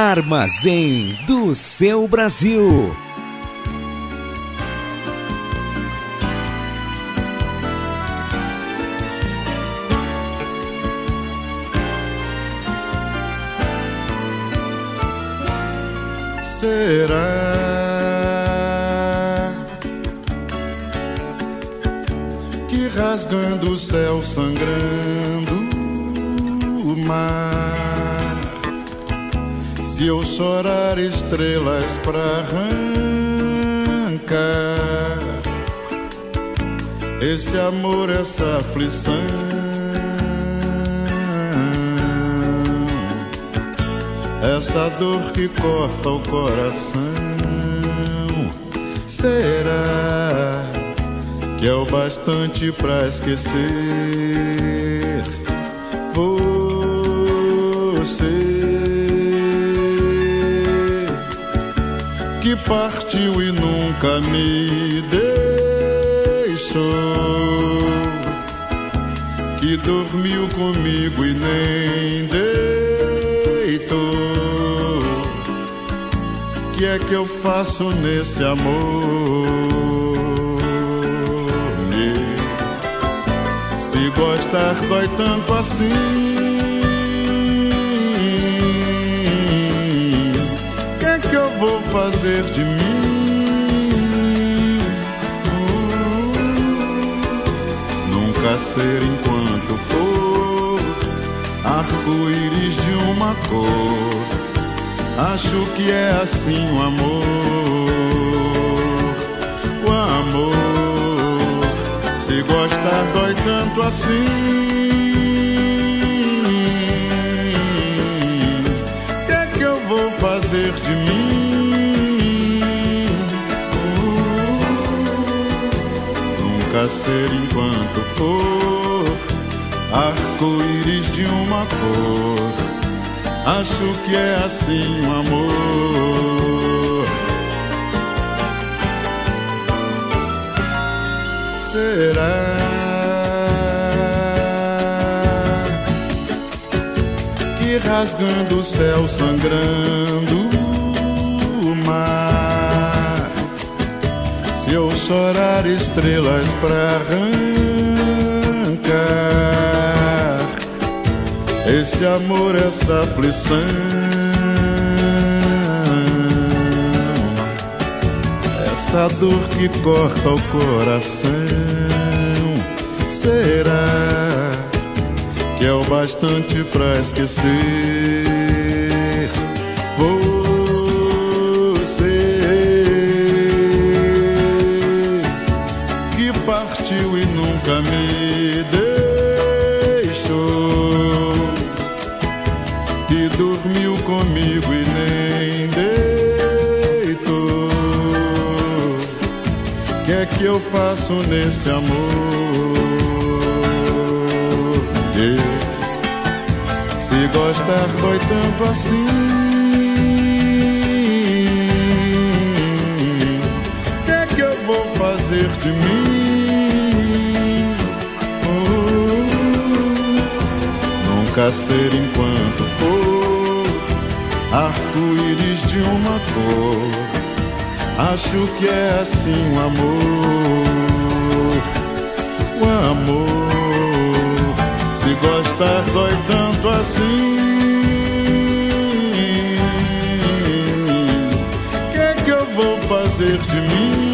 Armazém do seu Brasil. Será que rasgando o céu, sangrando eu chorar estrelas pra arrancar esse amor, essa aflição? essa dor que corta o coração. Será que é o bastante pra esquecer partiu e nunca me deixou? Que dormiu comigo e nem deitou. Que é que eu faço nesse amor? Se gostar dói tanto assim. Fazer de mim? Nunca ser enquanto for arco-íris de uma cor. Acho que é assim o amor. O amor, se gostar dói tanto assim. Que é que eu vou fazer de mim? Ser enquanto for arco-íris de uma cor. Acho que é assim o amor. Será que rasgando o céu, sangrando chorar estrelas pra arrancar? esse amor, essa aflição. Essa dor que corta o coração. Será que é o bastante pra esquecer? Nunca me deixou, que dormiu comigo e nem deitou. Que é que eu faço nesse amor? Que se gostar dói tanto assim. É fazer de mim? Nunca ser enquanto for arco-íris de uma cor. Acho que é assim o amor, o amor. Se gostar dói tanto assim. Que é que eu vou fazer de mim?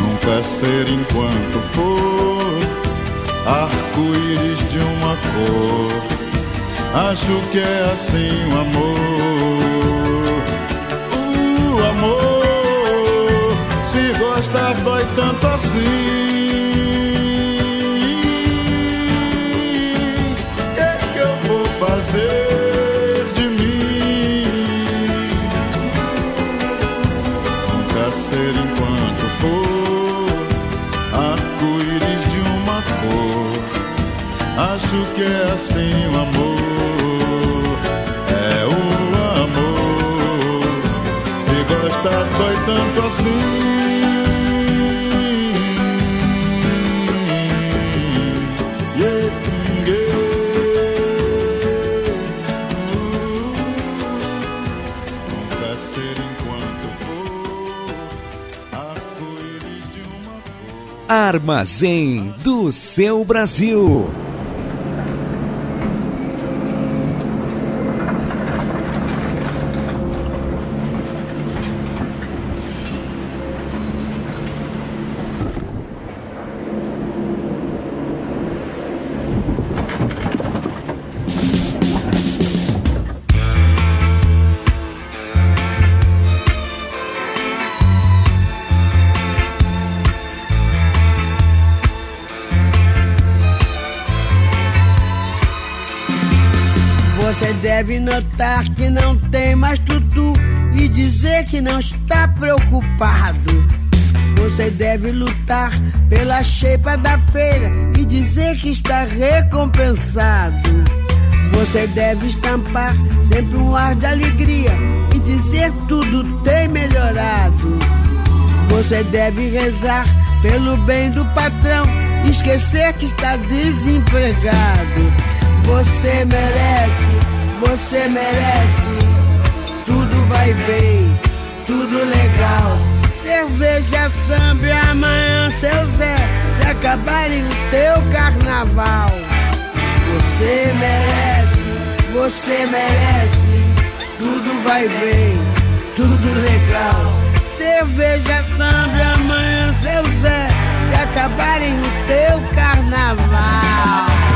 Nunca ser enquanto for cor. Acho que é assim o amor. O amor, se gostar dói tanto assim. Acho que é assim o amor. É o amor. Se gostar dói tanto assim. Enquanto for Armazém do seu Brasil. Não está preocupado. Você deve lutar pela cheipa da feira e dizer que está recompensado. Você deve estampar sempre um ar de alegria e dizer tudo tem melhorado. Você deve rezar pelo bem do patrão e esquecer que está desempregado. Você merece, você merece. Tudo vai bem, tudo legal. Cerveja, samba amanhã, seu Zé, se acabarem o teu carnaval. Você merece, você merece. Tudo vai bem, tudo legal. Cerveja, samba amanhã, seu Zé, se acabarem o teu carnaval.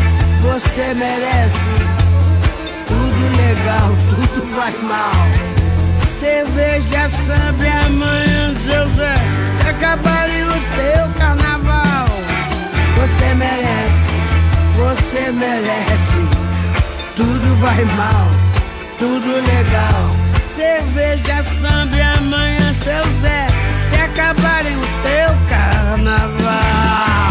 você merece tudo legal, tudo vai mal. Cerveja, samba, amanhã, seu Zé, se acabaria o teu carnaval. Você merece, você merece, tudo vai mal, tudo legal. Cerveja, samba, amanhã, seu Zé, se acabarem o teu carnaval.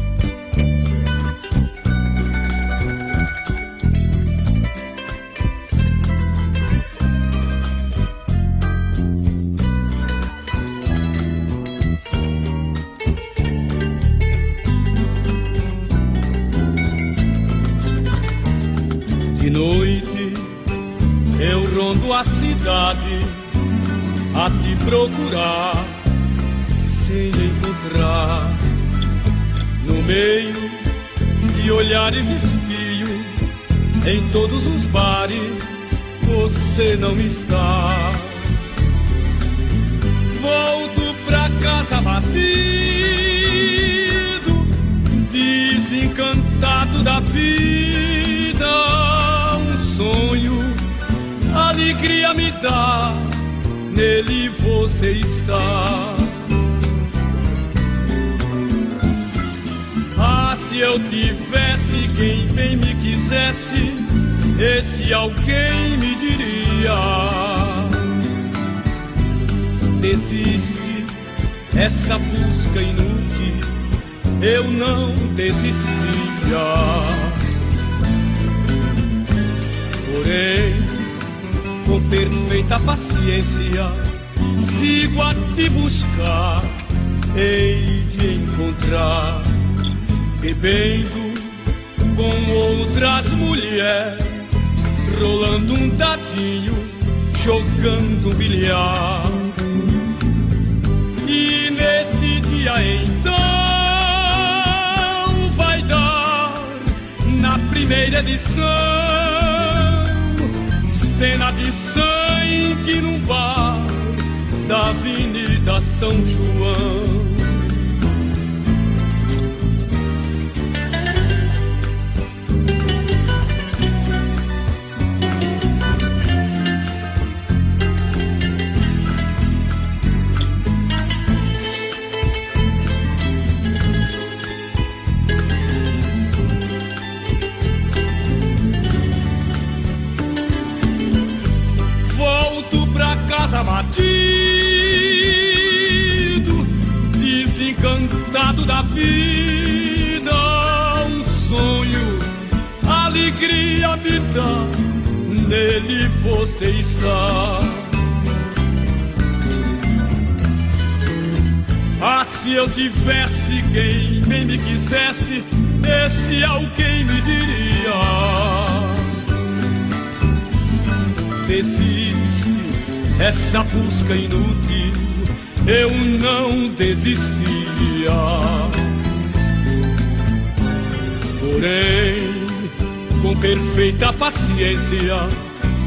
com perfeita paciência,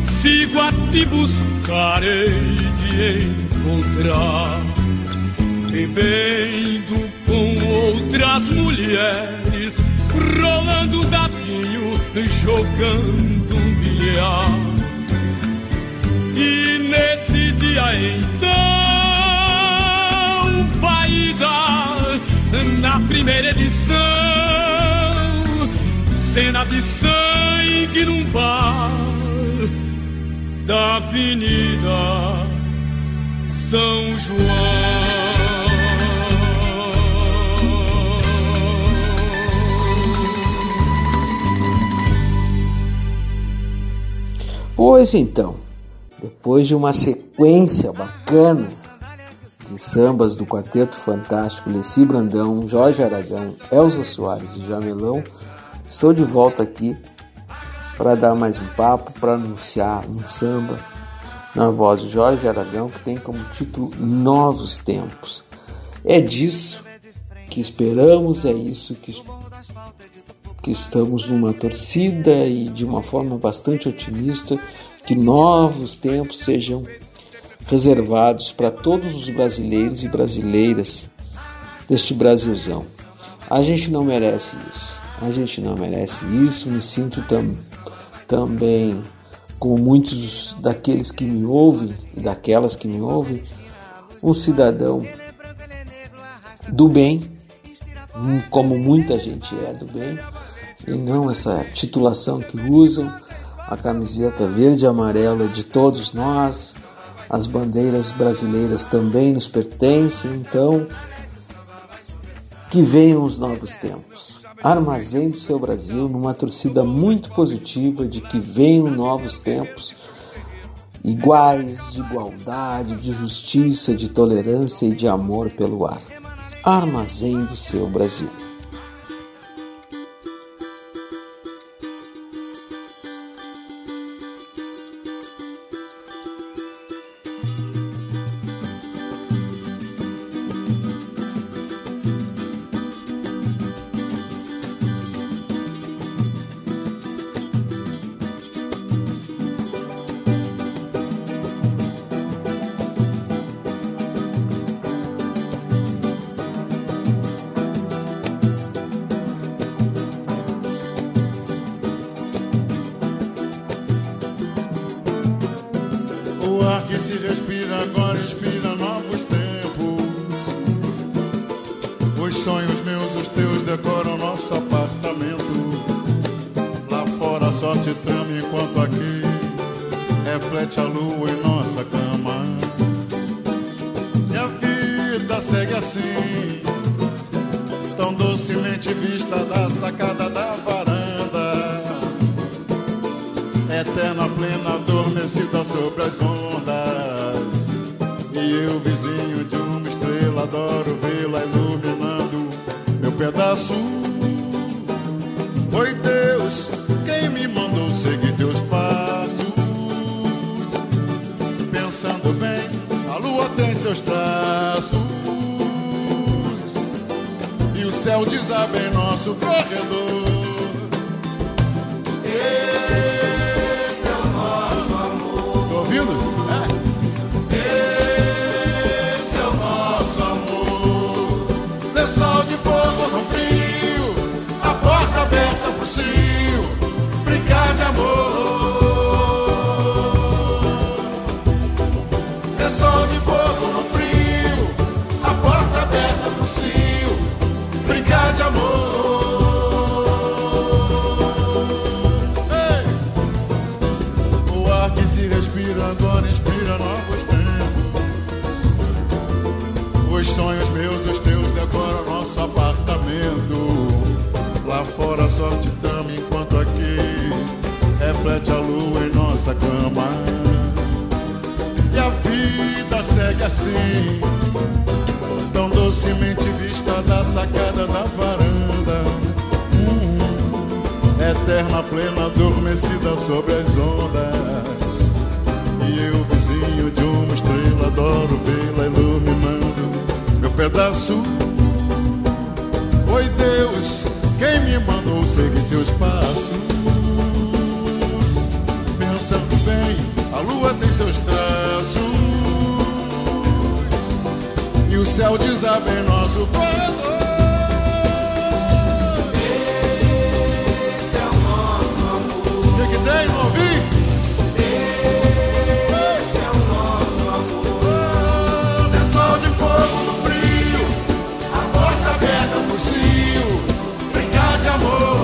sigo a te buscar e te encontrar. Bebendo com outras mulheres, rolando um dadinho, jogando um bilhar. E nesse dia então vai dar na primeira edição cena de sangue num bar da Avenida São Pois então, depois de uma sequência bacana de sambas do Quarteto Fantástico Leci Brandão, Jorge Aragão, Elza Soares e Jamelão, estou de volta aqui para dar mais um papo, para anunciar um samba na voz de Jorge Aragão que tem como título Novos Tempos. É disso que esperamos, é isso que, que estamos numa torcida e de uma forma bastante otimista que novos tempos sejam reservados para todos os brasileiros e brasileiras deste Brasilzão. A gente não merece isso. A gente não merece isso. Me sinto tam, também, como muitos daqueles que me ouvem e daquelas que me ouvem, um cidadão do bem, como muita gente é do bem, e não essa titulação que usam. A camiseta verde e amarela de todos nós, as bandeiras brasileiras também nos pertencem, então que venham os novos tempos. Armazém do seu Brasil numa torcida muito positiva de que venham novos tempos iguais, de igualdade, de justiça, de tolerância e de amor pelo ar. Armazém do seu Brasil. Assim, tão docemente vista da sacada da varanda. Hum, eterna, plena, adormecida sobre as ondas. E eu, vizinho de uma estrela, adoro vê-la iluminando meu pedaço. Foi Deus quem me mandou seguir teus passos. Céu desaba em nosso corredor. Esse é o nosso amor. O que, que tem, não ouvi? Fogo no frio, a porta aberta pro cio, brincar de amor.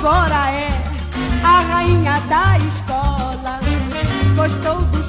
agora é a rainha da escola. Gostou do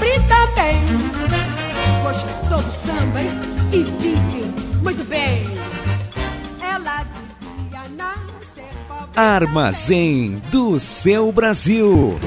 frita bem. Gostou do samba. E fique muito bem. Ela devia nascer pobre. Armazém do seu Brasil.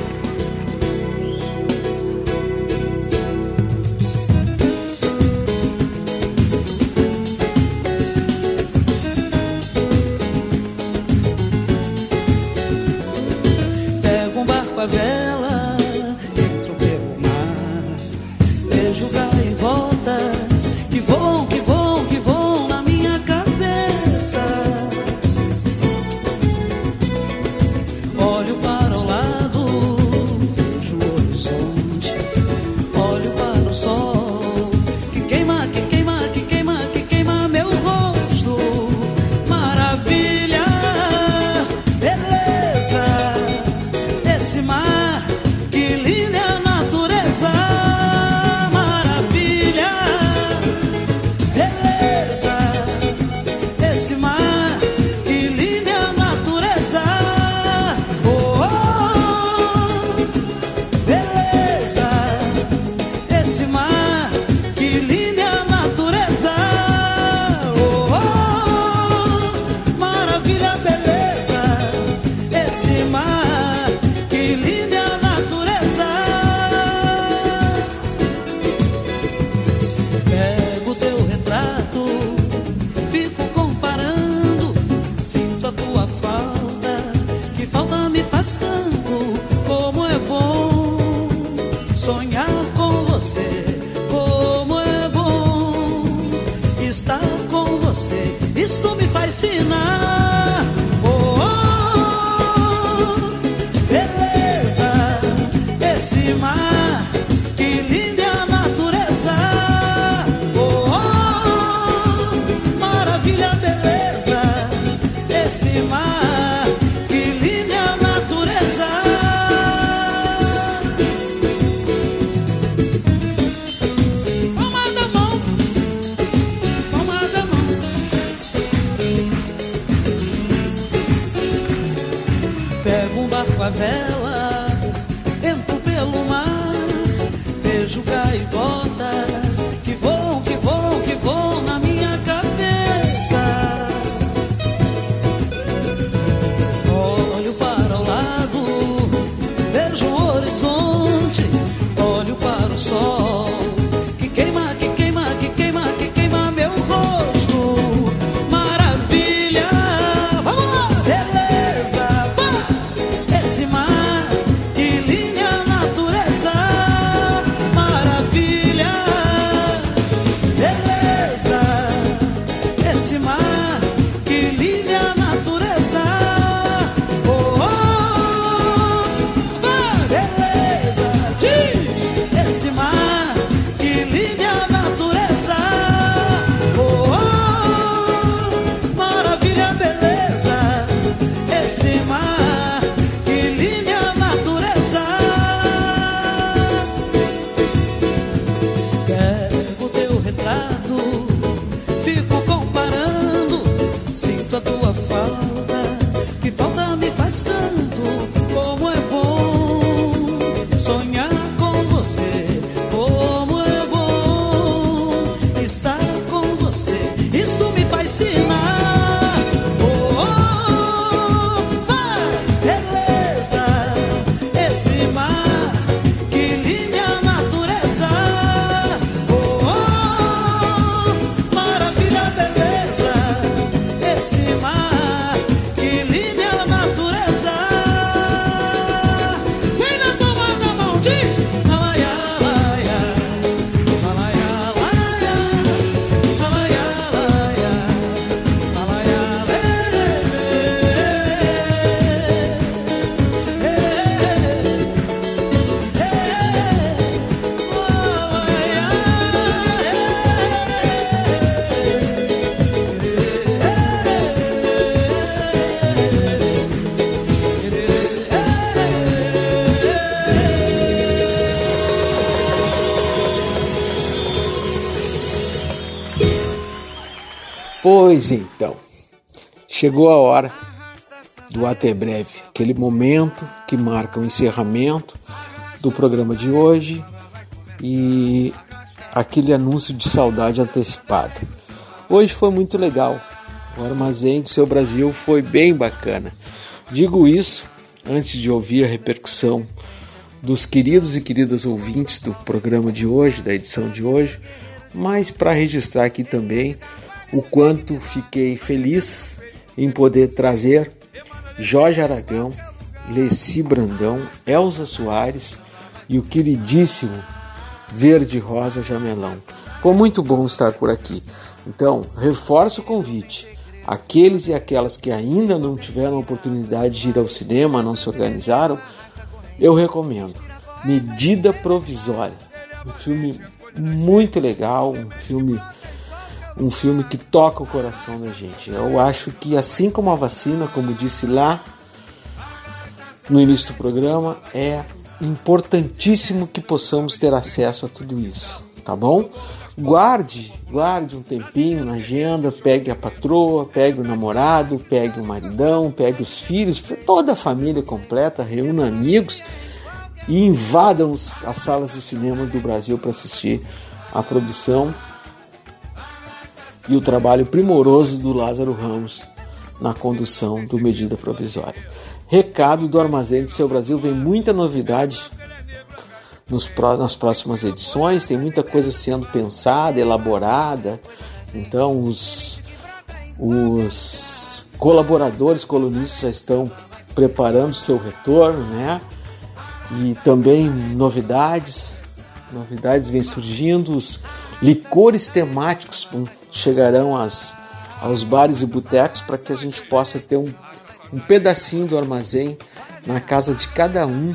Pois então, chegou a hora do até breve, aquele momento que marca o encerramento do programa de hoje e aquele anúncio de saudade antecipada. Hoje foi muito legal, o armazém do seu Brasil foi bem bacana. Digo isso antes de ouvir a repercussão dos queridos e queridas ouvintes do programa de hoje, da edição de hoje, mas para registrar aqui também o quanto fiquei feliz em poder trazer Jorge Aragão, Leci Brandão, Elza Soares e o queridíssimo Verde Rosa Jamelão. Foi muito bom estar por aqui. Então, reforço o convite. Aqueles e aquelas que ainda não tiveram a oportunidade de ir ao cinema, não se organizaram, eu recomendo. Medida Provisória. Um filme muito legal, um filme um filme que toca o coração da gente. Eu acho que assim como a vacina, como disse lá no início do programa, é importantíssimo que possamos ter acesso a tudo isso, tá bom? Guarde, guarde um tempinho na agenda, pegue a patroa, pegue o namorado, pegue o maridão, pegue os filhos, toda a família completa, reúna amigos e invadam as salas de cinema do Brasil para assistir a produção e o trabalho primoroso do Lázaro Ramos na condução do Medida Provisória. Recado do Armazém do Seu Brasil, vem muita novidade nos, nas próximas edições, tem muita coisa sendo pensada, elaborada, então os, os colaboradores, colunistas já estão preparando seu retorno, né? E também novidades, novidades vêm surgindo, os licores temáticos chegarão às, aos bares e botecos para que a gente possa ter um, um pedacinho do armazém na casa de cada um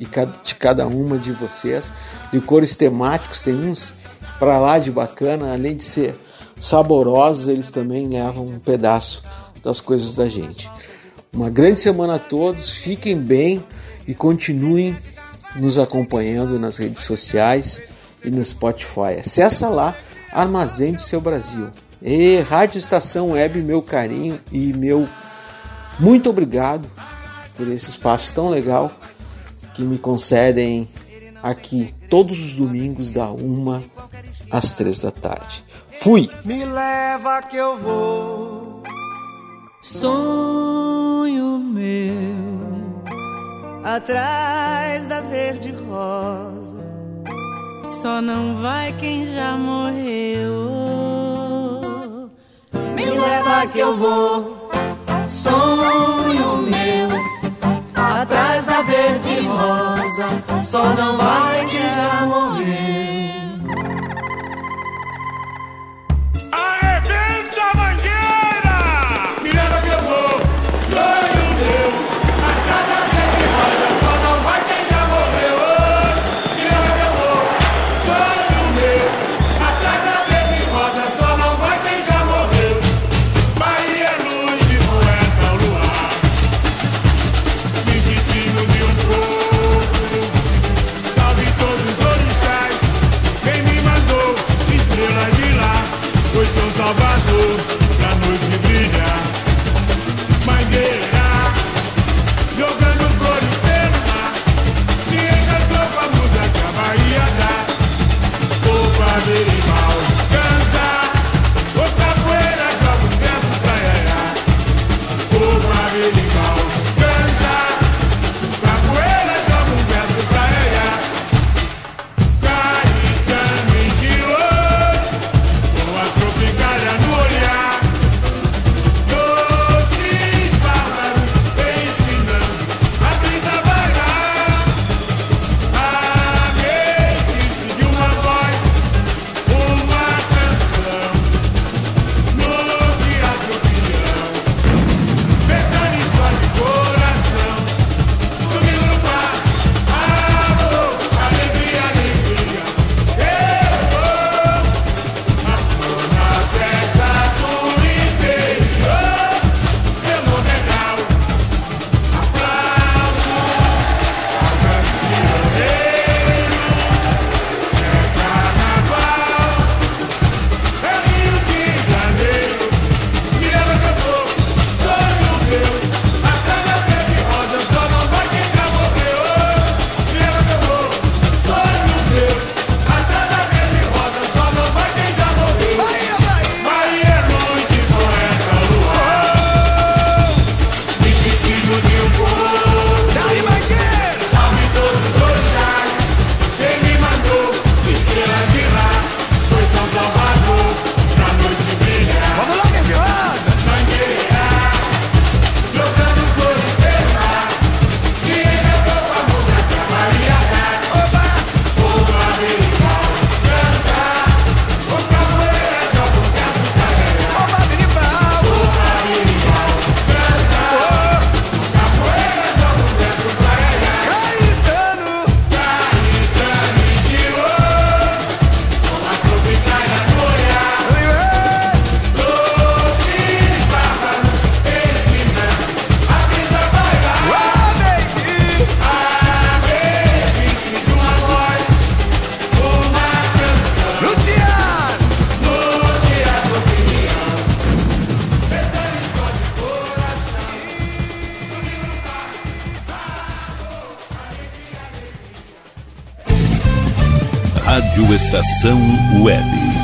e de cada uma de vocês. Licores temáticos, tem uns para lá de bacana, além de ser saborosos, eles também levam um pedaço das coisas da gente. Uma grande semana a todos, fiquem bem e continuem nos acompanhando nas redes sociais e no Spotify. Acessa lá Armazém do Seu Brasil. E Rádio Estação Web, meu carinho e meu muito obrigado por esse espaço tão legal que me concedem aqui todos os domingos da uma às três da tarde. Fui! Me leva que eu vou. Sonho meu, atrás da verde rosa, só não vai quem já morreu. Me leva que eu vou, sonho meu, atrás da verde rosa, só não vai quem já morreu. Estação Web.